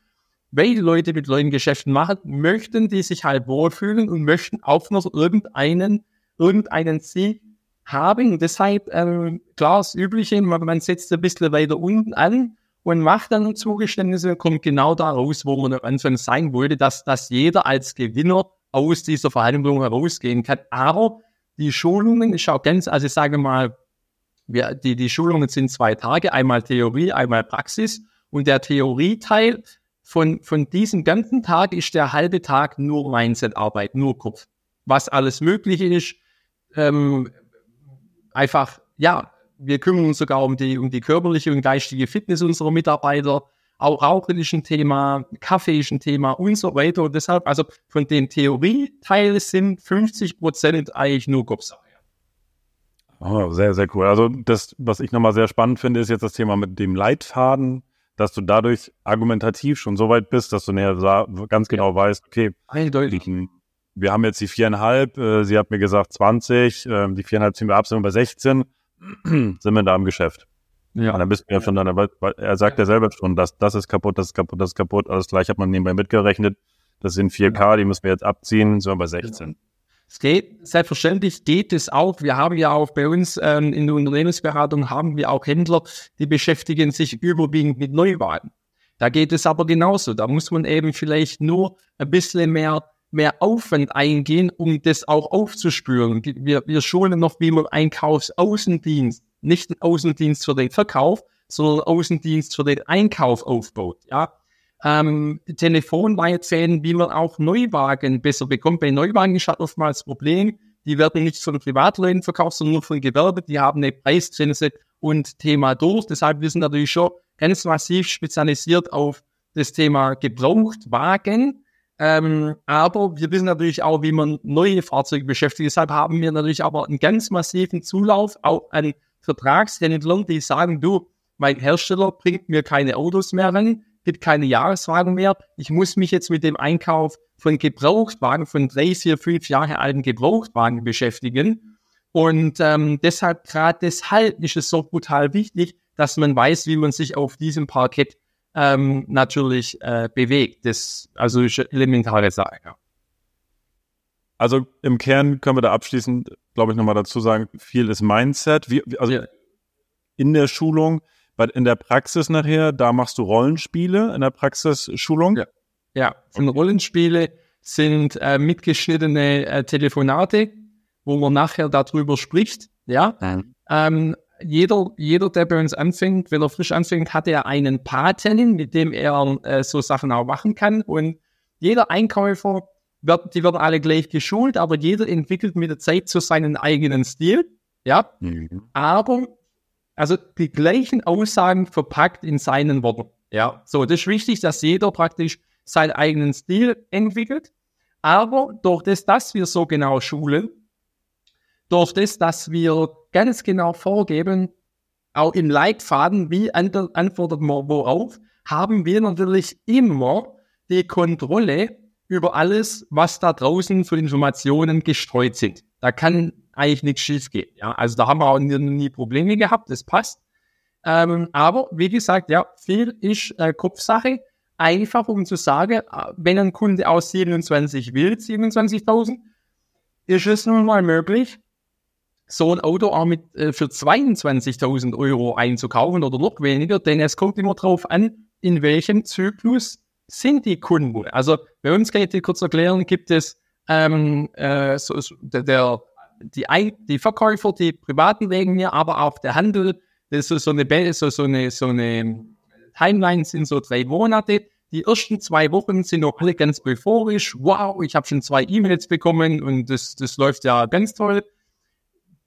weil die Leute mit neuen Geschäften machen, möchten die sich halt wohlfühlen und möchten auch noch irgendeinen, irgendeinen Sieg haben. Deshalb, ähm, klar, das Übliche, man setzt ein bisschen weiter unten an, und macht dann Zugeständnisse kommt genau da raus, wo man am Anfang sein wollte, dass, dass jeder als Gewinner aus dieser Verhandlung herausgehen kann. Aber die Schulungen ist auch ganz, also ich sage mal, wir, die, die Schulungen sind zwei Tage, einmal Theorie, einmal Praxis. Und der Theorieteil von, von diesem ganzen Tag ist der halbe Tag nur Mindset-Arbeit, nur Kopf. Was alles möglich ist, ähm, einfach, ja, wir kümmern uns sogar um die, um die körperliche und geistige Fitness unserer Mitarbeiter. Auch Rauchen ist ein Thema, Kaffee ist ein Thema und so weiter. Und deshalb, also von den Theorieteil sind 50 Prozent eigentlich nur Kopfsache. Oh, sehr, sehr cool. Also das, was ich nochmal sehr spannend finde, ist jetzt das Thema mit dem Leitfaden, dass du dadurch argumentativ schon so weit bist, dass du näher ganz genau weißt, okay, Eindeutig. wir haben jetzt die viereinhalb, äh, sie hat mir gesagt 20, äh, die viereinhalb ziehen wir ab, sind wir bei 16 sind wir da im Geschäft. Ja. Und dann bist du ja schon dann, er sagt ja selber schon, dass das ist kaputt, das ist kaputt, das ist kaputt, alles gleich hat man nebenbei mitgerechnet. Das sind 4K, die müssen wir jetzt abziehen, sind wir bei 16. Genau. Es geht, selbstverständlich geht es auch. Wir haben ja auch bei uns ähm, in der Unternehmensberatung haben wir auch Händler, die beschäftigen sich überwiegend mit Neuwagen. Da geht es aber genauso. Da muss man eben vielleicht nur ein bisschen mehr mehr Aufwand eingehen, um das auch aufzuspüren. Wir, wir schulen noch, wie man Einkaufsaußendienst, nicht den Außendienst für den Verkauf, sondern Außendienst für den Einkauf aufbaut. Ja, ähm, Telefonleitfäden, wie man auch Neuwagen besser bekommt. Bei Neuwagen ist halt oftmals das Problem, die werden nicht von Privatleuten verkauft, sondern nur von Gewerbe. Die haben eine Preisgrenze und Thema durch. Deshalb wir sind natürlich schon ganz massiv spezialisiert auf das Thema Gebrauchtwagen. Ähm, aber wir wissen natürlich auch, wie man neue Fahrzeuge beschäftigt. Deshalb haben wir natürlich aber einen ganz massiven Zulauf auch an Vertragshändlern, die sagen, du, mein Hersteller bringt mir keine Autos mehr rein, gibt keine Jahreswagen mehr. Ich muss mich jetzt mit dem Einkauf von Gebrauchtwagen, von drei, vier, fünf Jahre alten Gebrauchtwagen beschäftigen. Und ähm, deshalb, gerade deshalb ist es so brutal wichtig, dass man weiß, wie man sich auf diesem Parkett ähm, natürlich äh, bewegt. Das also ist eine elementare Sache. Ja. Also im Kern können wir da abschließend, glaube ich, nochmal dazu sagen, viel ist Mindset. Wie, also ja. in der Schulung, bei, in der Praxis nachher, da machst du Rollenspiele in der Praxisschulung. Ja, ja. Und okay. Rollenspiele sind äh, mitgeschnittene äh, Telefonate, wo man nachher darüber spricht. Ja. Ähm, jeder, jeder, der bei uns anfängt, wenn er frisch anfängt, hat er einen Paten, mit dem er äh, so Sachen auch machen kann. Und jeder Einkäufer, wird, die werden alle gleich geschult, aber jeder entwickelt mit der Zeit so seinen eigenen Stil. Ja. Mhm. Aber, also die gleichen Aussagen verpackt in seinen Worten. Ja. So, das ist wichtig, dass jeder praktisch seinen eigenen Stil entwickelt. Aber durch das, dass wir so genau schulen, durch das, dass wir ganz genau vorgeben, auch im Leitfaden, wie antwortet man worauf, haben wir natürlich immer die Kontrolle über alles, was da draußen für Informationen gestreut sind. Da kann eigentlich nichts schiefgehen. Ja, also da haben wir auch nie, nie Probleme gehabt, das passt. Ähm, aber wie gesagt, ja, viel ist äh, Kopfsache. Einfach um zu sagen, äh, wenn ein Kunde aus 27 will, 27.000, ist es nun mal möglich, so ein Auto auch mit, äh, für 22.000 Euro einzukaufen oder noch weniger, denn es kommt immer darauf an, in welchem Zyklus sind die Kunden. Also bei uns kann ich dir kurz erklären, gibt es ähm, äh, so, so, der, die, die Verkäufer, die privaten wegen mir, aber auch der Handel, das ist so eine, so, so eine, so eine Timeline sind so drei Monate. Die ersten zwei Wochen sind noch alle ganz euphorisch. Wow, ich habe schon zwei E-Mails bekommen und das, das läuft ja ganz toll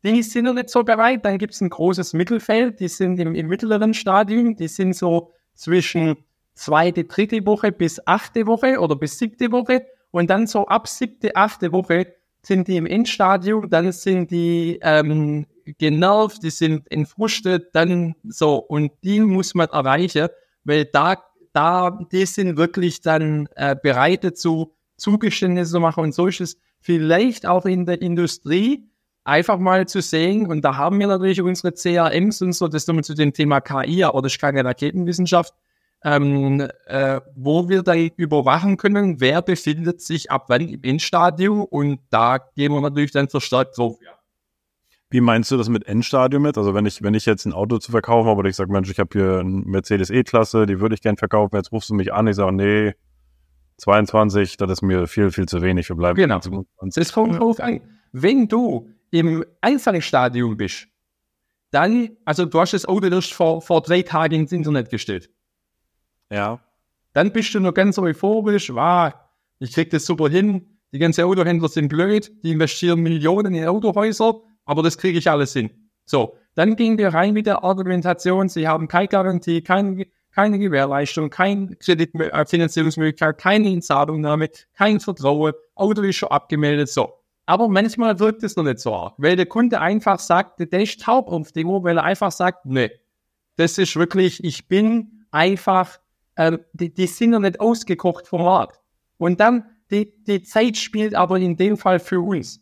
die sind noch nicht so bereit. Dann gibt es ein großes Mittelfeld, die sind im, im mittleren Stadium, die sind so zwischen zweite, dritte Woche bis achte Woche oder bis siebte Woche. Und dann so ab siebte, achte Woche sind die im Endstadium, dann sind die ähm, genervt, die sind entfrustet, dann so. Und die muss man erreichen, weil da, da, die sind wirklich dann äh, bereit dazu, Zugeständnisse zu machen. Und so ist es vielleicht auch in der Industrie einfach mal zu sehen, und da haben wir natürlich unsere CRMs und so, das nochmal zu dem Thema KI, aber das ist keine Raketenwissenschaft, ähm, äh, wo wir dann überwachen können, wer befindet sich ab wann im Endstadium und da gehen wir natürlich dann verstärkt drauf. Ja. Wie meinst du das mit Endstadium mit? Also wenn ich, wenn ich jetzt ein Auto zu verkaufen habe oder ich sage, Mensch, ich habe hier ein Mercedes E-Klasse, die würde ich gern verkaufen, jetzt rufst du mich an, ich sage, nee, 22, das ist mir viel, viel zu wenig, wir bleiben genau. 25. Das kommt drauf an. Wenn du im Anfangsstadium bist, dann, also du hast das Auto erst vor, vor drei Tagen ins Internet gestellt. Ja. Dann bist du noch ganz euphorisch, wow, ich krieg das super hin, die ganzen Autohändler sind blöd, die investieren Millionen in Autohäuser, aber das kriege ich alles hin. So, dann gehen wir rein mit der Argumentation, sie haben keine Garantie, kein, keine Gewährleistung, keine Kreditfinanzierungsmöglichkeit, keine Inzahlungnahme, kein Vertrauen, Auto ist schon abgemeldet, so. Aber manchmal wirkt es noch nicht so arg, weil der Kunde einfach sagt, der ist taub auf Demo, weil er einfach sagt, nee, das ist wirklich, ich bin einfach, ähm, die, die sind noch nicht ausgekocht vom Markt. Und dann, die, die Zeit spielt aber in dem Fall für uns.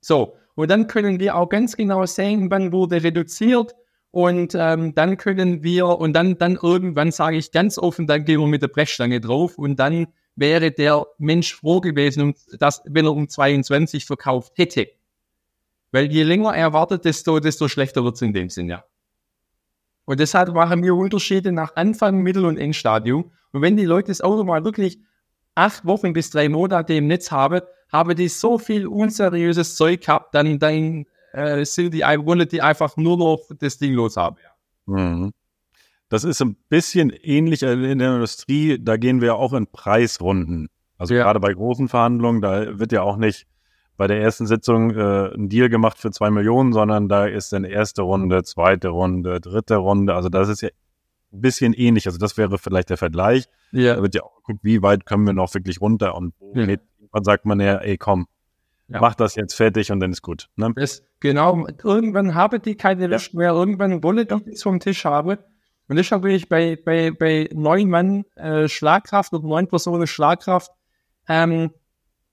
So, und dann können wir auch ganz genau sehen, wann wurde reduziert und ähm, dann können wir, und dann, dann irgendwann sage ich ganz offen, dann gehen wir mit der Brechstange drauf und dann wäre der Mensch froh gewesen, dass, wenn er um 22 verkauft hätte. Weil je länger er wartet, desto, desto schlechter wird es in dem Sinn, ja. Und deshalb machen wir Unterschiede nach Anfang, Mittel- und Endstadium. Und wenn die Leute das Auto mal wirklich acht Wochen bis drei Monate im Netz habe, habe die so viel unseriöses Zeug gehabt, dann, dann äh, sind die, wollen die einfach nur noch das Ding los haben. Mhm. Das ist ein bisschen ähnlich in der Industrie, da gehen wir auch in Preisrunden. Also ja. gerade bei großen Verhandlungen, da wird ja auch nicht bei der ersten Sitzung äh, ein Deal gemacht für zwei Millionen, sondern da ist dann erste Runde, zweite Runde, dritte Runde. Also das ist ja ein bisschen ähnlich. Also das wäre vielleicht der Vergleich. Ja. Da wird ja auch geguckt, wie weit können wir noch wirklich runter und ja. irgendwann sagt man ja, ey komm, ja. mach das jetzt fertig und dann ist gut. Ne? Das, genau, irgendwann habe die keine Lust mehr, irgendwann wolle ich das vom Tisch haben. Und das ist natürlich bei, bei, bei neun Mann äh, Schlagkraft oder neun Personen Schlagkraft, ähm,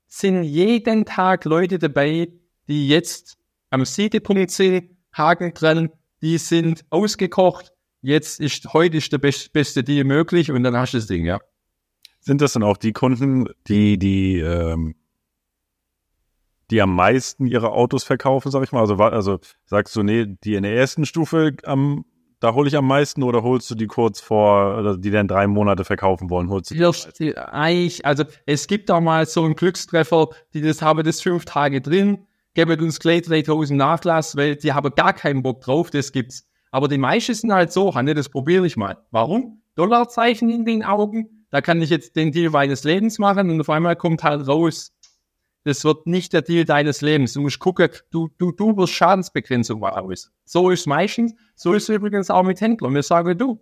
sind jeden Tag Leute dabei, die jetzt am Siedepunkt sind, Haken dran, die sind ausgekocht, jetzt ist heute ist der best, beste Deal möglich und dann hast du das Ding, ja. Sind das dann auch die Kunden, die, die, ähm, die am meisten ihre Autos verkaufen, sag ich mal? Also, also sagst du, nee, die in der ersten Stufe am da hole ich am meisten oder holst du die kurz vor, oder die dann drei Monate verkaufen wollen? Holst du die eigentlich, also es gibt da mal so einen Glückstreffer, die das haben das fünf Tage drin, geben uns gleich 3000 Nachlass, weil die haben gar keinen Bock drauf, das gibt's. Aber die meisten sind halt so, Hanne, das probiere ich mal. Warum? Dollarzeichen in den Augen, da kann ich jetzt den Deal meines Lebens machen und auf einmal kommt halt raus, das wird nicht der Deal deines Lebens. Du musst gucken, du, du, du wirst Schadensbegrenzung aus. So ist es meistens, so ist es übrigens auch mit Händlern. Wir sagen, du,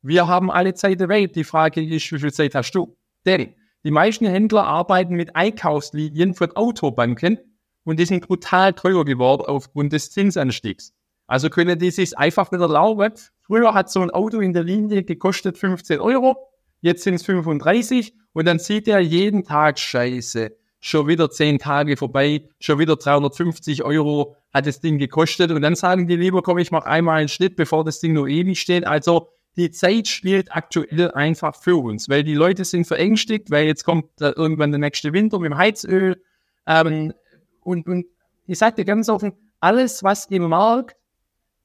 wir haben alle Zeit der Welt. Die Frage ist, wie viel Zeit hast du? Denn die meisten Händler arbeiten mit Einkaufslinien von Autobanken und die sind brutal teuer geworden aufgrund des Zinsanstiegs. Also können die sich einfach nicht erlauben. Früher hat so ein Auto in der Linie gekostet 15 Euro, jetzt sind es 35 und dann sieht er jeden Tag Scheiße schon wieder zehn Tage vorbei, schon wieder 350 Euro hat das Ding gekostet. Und dann sagen die lieber, komm, ich mache einmal einen Schnitt, bevor das Ding nur ewig steht. Also die Zeit spielt aktuell einfach für uns, weil die Leute sind verängstigt, weil jetzt kommt irgendwann der nächste Winter mit dem Heizöl. Ähm, und, und ich dir ganz offen, alles, was im Markt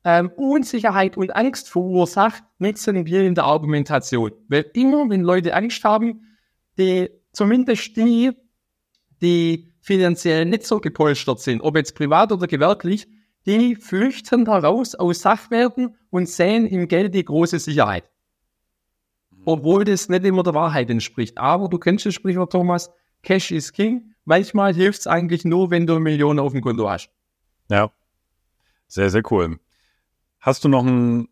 ähm, Unsicherheit und Angst verursacht, nutzen wir in der Argumentation. Weil immer, wenn Leute Angst haben, die zumindest die, die finanziell nicht so gepolstert sind, ob jetzt privat oder gewerblich, die flüchten heraus aus Sachwerten und sehen im Geld die große Sicherheit. Obwohl das nicht immer der Wahrheit entspricht. Aber du kennst das Sprichwort, Thomas, Cash is King. Manchmal hilft es eigentlich nur, wenn du eine Million auf dem Konto hast. Ja, sehr, sehr cool. Hast du noch ein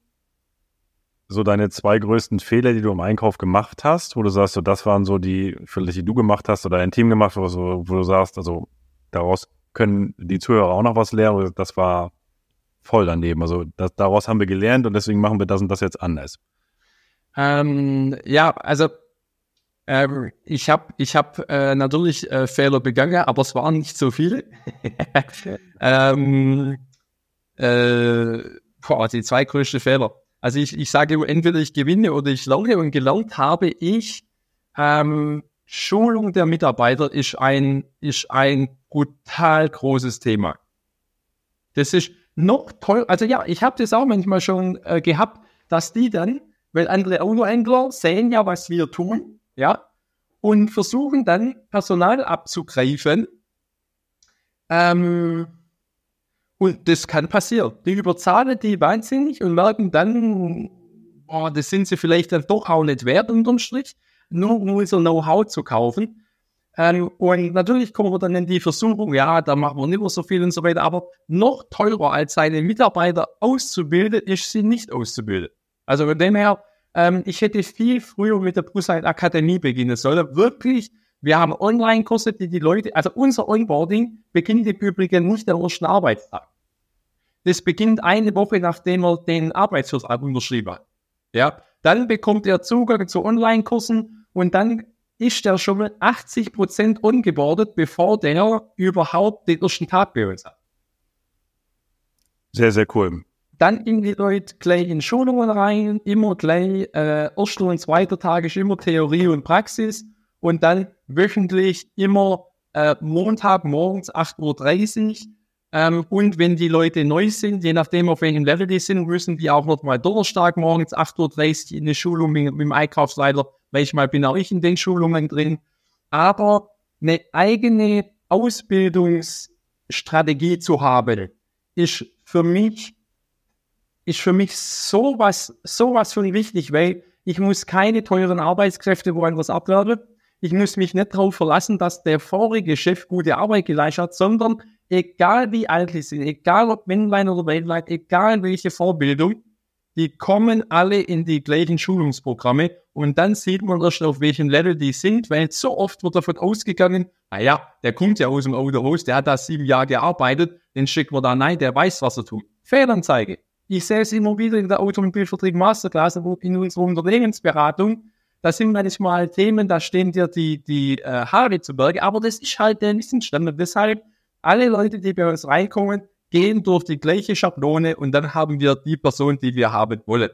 so deine zwei größten Fehler, die du im Einkauf gemacht hast, wo du sagst, so das waren so die, vielleicht die du gemacht hast oder dein Team gemacht, wo, so, wo du sagst, also daraus können die Zuhörer auch noch was lernen. Das war voll daneben. Also das, daraus haben wir gelernt und deswegen machen wir das und das jetzt anders. Ähm, ja, also ähm, ich habe ich hab, äh, natürlich äh, Fehler begangen, aber es waren nicht so viele. ähm, äh, boah, die zwei größten Fehler. Also ich, ich sage entweder ich gewinne oder ich lerne und gelernt habe ich, ähm, Schulung der Mitarbeiter ist ein, ist ein brutal großes Thema. Das ist noch toll. Also ja, ich habe das auch manchmal schon äh, gehabt, dass die dann, weil andere Autohändler sehen ja, was wir tun, ja, und versuchen dann Personal abzugreifen. Ähm, und das kann passieren. Die überzahlen die wahnsinnig und merken dann, boah, das sind sie vielleicht dann doch auch nicht wert unterm Strich, nur um unser Know-how zu kaufen. Ähm, und natürlich kommen wir dann in die Versuchung, ja, da machen wir nicht mehr so viel und so weiter, aber noch teurer als seine Mitarbeiter auszubilden, ist sie nicht auszubilden. Also von dem her, ähm, ich hätte viel früher mit der Brusheit Akademie beginnen sollen. Wirklich wir haben Online-Kurse, die die Leute, also unser Onboarding beginnt im Übrigen nicht am ersten Arbeitstag. Das beginnt eine Woche, nachdem er den Arbeitsvertrag unterschrieben hat. Ja, dann bekommt er Zugang zu Online-Kursen und dann ist er schon mal 80 Prozent ongeboardet, bevor der überhaupt den ersten Tag bei uns hat. Sehr, sehr cool. Dann gehen die Leute gleich in Schulungen rein, immer gleich, äh, erster und zweiter Tag ist immer Theorie und Praxis und dann wöchentlich immer äh, Montag morgens 8.30 Uhr. Ähm, und wenn die Leute neu sind, je nachdem auf welchem Level die sind, müssen die auch noch mal Donnerstag morgens 8.30 Uhr in eine Schulung mit, mit dem Einkaufsleiter. Manchmal bin auch ich in den Schulungen drin. aber eine eigene Ausbildungsstrategie zu haben, ist für mich, ist für mich sowas, sowas von wichtig, weil ich muss keine teuren Arbeitskräfte woanders abwerben. Ich muss mich nicht darauf verlassen, dass der vorige Chef gute Arbeit geleistet hat, sondern egal wie alt sie sind, egal ob Männlein oder Weiblein, egal welche Vorbildung, die kommen alle in die gleichen Schulungsprogramme und dann sieht man erst, auf welchem Level die sind, weil so oft wird davon ausgegangen, naja, der kommt ja aus dem Autohaus, der hat da sieben Jahre gearbeitet, den schicken wir da nein, der weiß, was er tut. Fehlanzeige. Ich sehe es immer wieder in der Automobilvertrieb Masterclass in unserer Unternehmensberatung. Da sind manchmal Themen, da stehen dir die, die äh, Haare zu Berge, aber das ist halt der Wissensstand. Und deshalb, alle Leute, die bei uns reinkommen, gehen durch die gleiche Schablone und dann haben wir die Person, die wir haben wollen.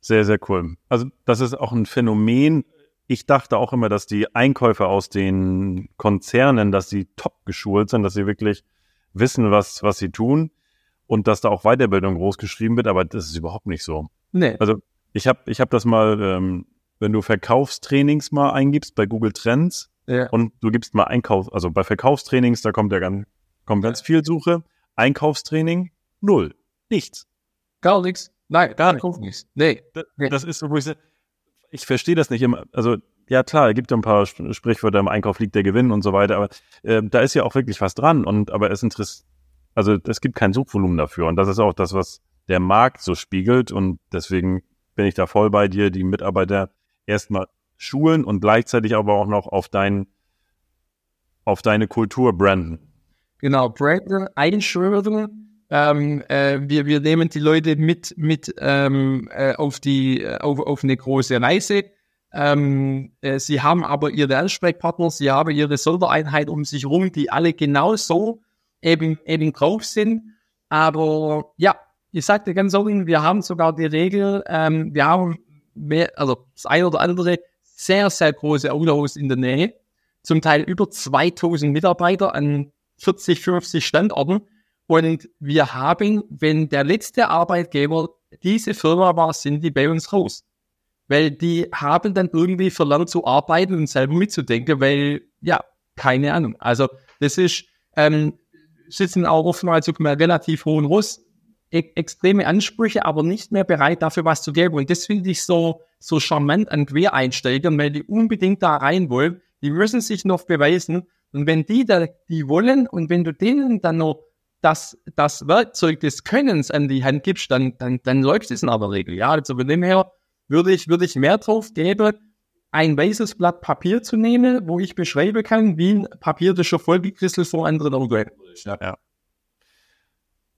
Sehr, sehr cool. Also das ist auch ein Phänomen. Ich dachte auch immer, dass die Einkäufer aus den Konzernen, dass sie top geschult sind, dass sie wirklich wissen, was, was sie tun und dass da auch Weiterbildung groß geschrieben wird, aber das ist überhaupt nicht so. Nee. Also ich habe ich hab das mal, ähm, wenn du Verkaufstrainings mal eingibst bei Google Trends ja. und du gibst mal Einkauf, also bei Verkaufstrainings, da kommt ja ganz, kommt ganz viel Suche. Einkaufstraining, null. Nichts. Gar nichts. Nein, gar nichts. Nee. Das, das ist so, wo ich, ich verstehe das nicht immer. Also, ja klar, es gibt ja ein paar Sprichwörter, im Einkauf liegt der Gewinn und so weiter, aber äh, da ist ja auch wirklich was dran. Und aber es interessiert, also es gibt kein Suchvolumen dafür. Und das ist auch das, was der Markt so spiegelt. Und deswegen bin ich da voll bei dir, die Mitarbeiter erstmal schulen und gleichzeitig aber auch noch auf dein, auf deine Kultur branden. Genau, Brandon einschwören. Ähm, äh, wir, wir nehmen die Leute mit, mit ähm, äh, auf, die, äh, auf, auf eine große Reise. Ähm, äh, sie haben aber ihre Ansprechpartner, sie haben ihre Sondereinheit um sich herum, die alle genauso eben, eben drauf sind. Aber ja, ich sagte ganz offen, wir haben sogar die Regel, ähm, wir haben mehr, also das eine oder andere sehr, sehr große Autohaus in der Nähe, zum Teil über 2000 Mitarbeiter an 40, 50 Standorten. Und wir haben, wenn der letzte Arbeitgeber diese Firma war, sind die bei uns raus. Weil die haben dann irgendwie verlernt zu arbeiten und selber mitzudenken, weil, ja, keine Ahnung. Also, das ist, ähm, sitzen auch oftmals auf relativ hohen Ross, extreme Ansprüche, aber nicht mehr bereit, dafür was zu geben. Und das finde ich so, so charmant an Quereinsteigern, weil die unbedingt da rein wollen. Die müssen sich noch beweisen. Und wenn die da, die wollen und wenn du denen dann noch das, das Werkzeug des Könnens an die Hand gibst, dann, dann, dann läuft es in aller Regel. Ja, also von dem her würde ich, würde ich mehr drauf geben, ein weißes Blatt Papier zu nehmen, wo ich beschreiben kann, wie ein Papier, das schon vollgekrisselt vor anderen Augen ist. Ja. ja.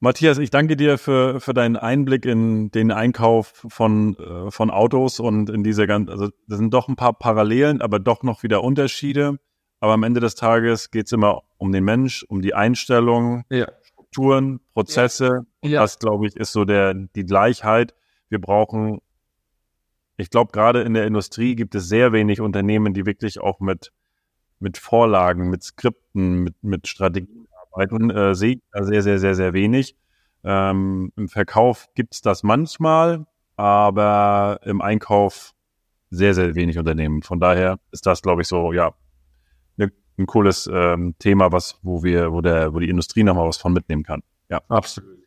Matthias, ich danke dir für, für deinen Einblick in den Einkauf von, äh, von Autos und in diese ganzen, also das sind doch ein paar Parallelen, aber doch noch wieder Unterschiede. Aber am Ende des Tages geht es immer um den Mensch, um die Einstellung, ja. Strukturen, Prozesse. Ja. Das, glaube ich, ist so der, die Gleichheit. Wir brauchen, ich glaube, gerade in der Industrie gibt es sehr wenig Unternehmen, die wirklich auch mit, mit Vorlagen, mit Skripten, mit, mit Strategien arbeiten. Äh, sehe ich da sehr, sehr, sehr, sehr wenig. Ähm, Im Verkauf gibt es das manchmal, aber im Einkauf sehr, sehr wenig Unternehmen. Von daher ist das, glaube ich, so, ja, ein cooles ähm, Thema, was, wo wir, wo der, wo die Industrie nochmal was von mitnehmen kann. Ja. Absolut.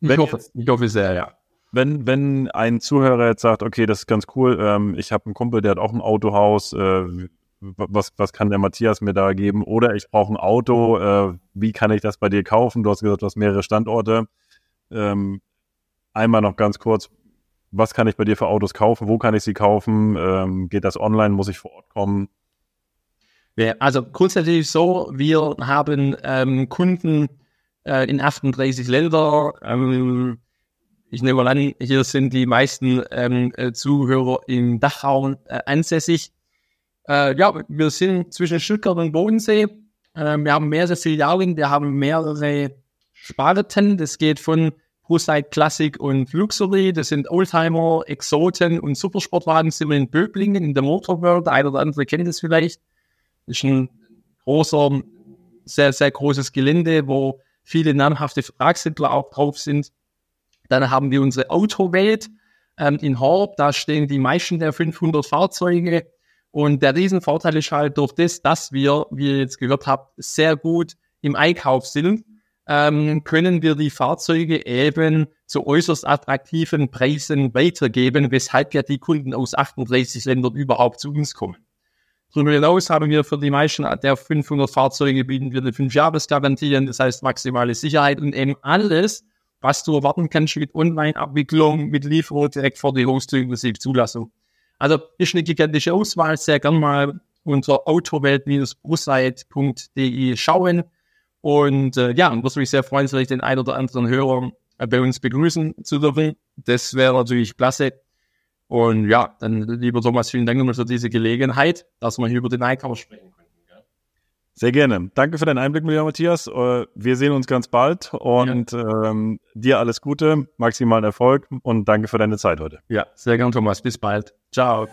Ich wenn, hoffe, ich hoffe sehr, ja. Wenn, wenn ein Zuhörer jetzt sagt, okay, das ist ganz cool, ähm, ich habe einen Kumpel, der hat auch ein Autohaus, äh, was, was kann der Matthias mir da geben? Oder ich brauche ein Auto, äh, wie kann ich das bei dir kaufen? Du hast gesagt, du hast mehrere Standorte. Ähm, einmal noch ganz kurz, was kann ich bei dir für Autos kaufen? Wo kann ich sie kaufen? Ähm, geht das online? Muss ich vor Ort kommen? Also grundsätzlich so, wir haben ähm, Kunden äh, in 38 Ländern. Ähm, ich nehme mal an, hier sind die meisten ähm, äh, Zuhörer im Dachraum äh, ansässig. Äh, ja, wir sind zwischen Stuttgart und Bodensee. Äh, wir haben mehrere Filialen, wir haben mehrere Sparten. Das geht von ProSite Classic und Luxury. Das sind Oldtimer, Exoten und Supersportwagen. Sind wir in Böblingen in der Motorworld. Der eine oder andere kennt das vielleicht ist ein großer, sehr, sehr großes Gelände, wo viele namhafte Vertragshändler auch drauf sind. Dann haben wir unsere Autowelt ähm, in Horb, da stehen die meisten der 500 Fahrzeuge Und der Riesenvorteil ist halt durch das, dass wir, wie ihr jetzt gehört habt, sehr gut im Einkauf sind, ähm, können wir die Fahrzeuge eben zu äußerst attraktiven Preisen weitergeben, weshalb ja die Kunden aus 38 Ländern überhaupt zu uns kommen. Darüber hinaus haben wir für die meisten der 500 Fahrzeuge bieten wir eine 5-Jahres-Garantie, das heißt maximale Sicherheit und eben alles, was du erwarten kannst mit Online-Abwicklung, mit Lieferung direkt vor die Haustür inklusive Zulassung. Also ist eine gigantische Auswahl, sehr gern mal unter autowelt-brusite.de schauen. Und äh, ja, würde mich sehr freuen, vielleicht den einen oder anderen Hörer äh, bei uns begrüßen zu dürfen. Das wäre natürlich klasse. Und ja, dann lieber Thomas, vielen Dank nochmal für diese Gelegenheit, dass wir hier über den Einkauf sprechen. Sehr gerne. Danke für deinen Einblick, lieber Matthias. Äh, wir sehen uns ganz bald und ja. ähm, dir alles Gute, maximalen Erfolg und danke für deine Zeit heute. Ja, sehr gerne, Thomas. Bis bald. Ciao.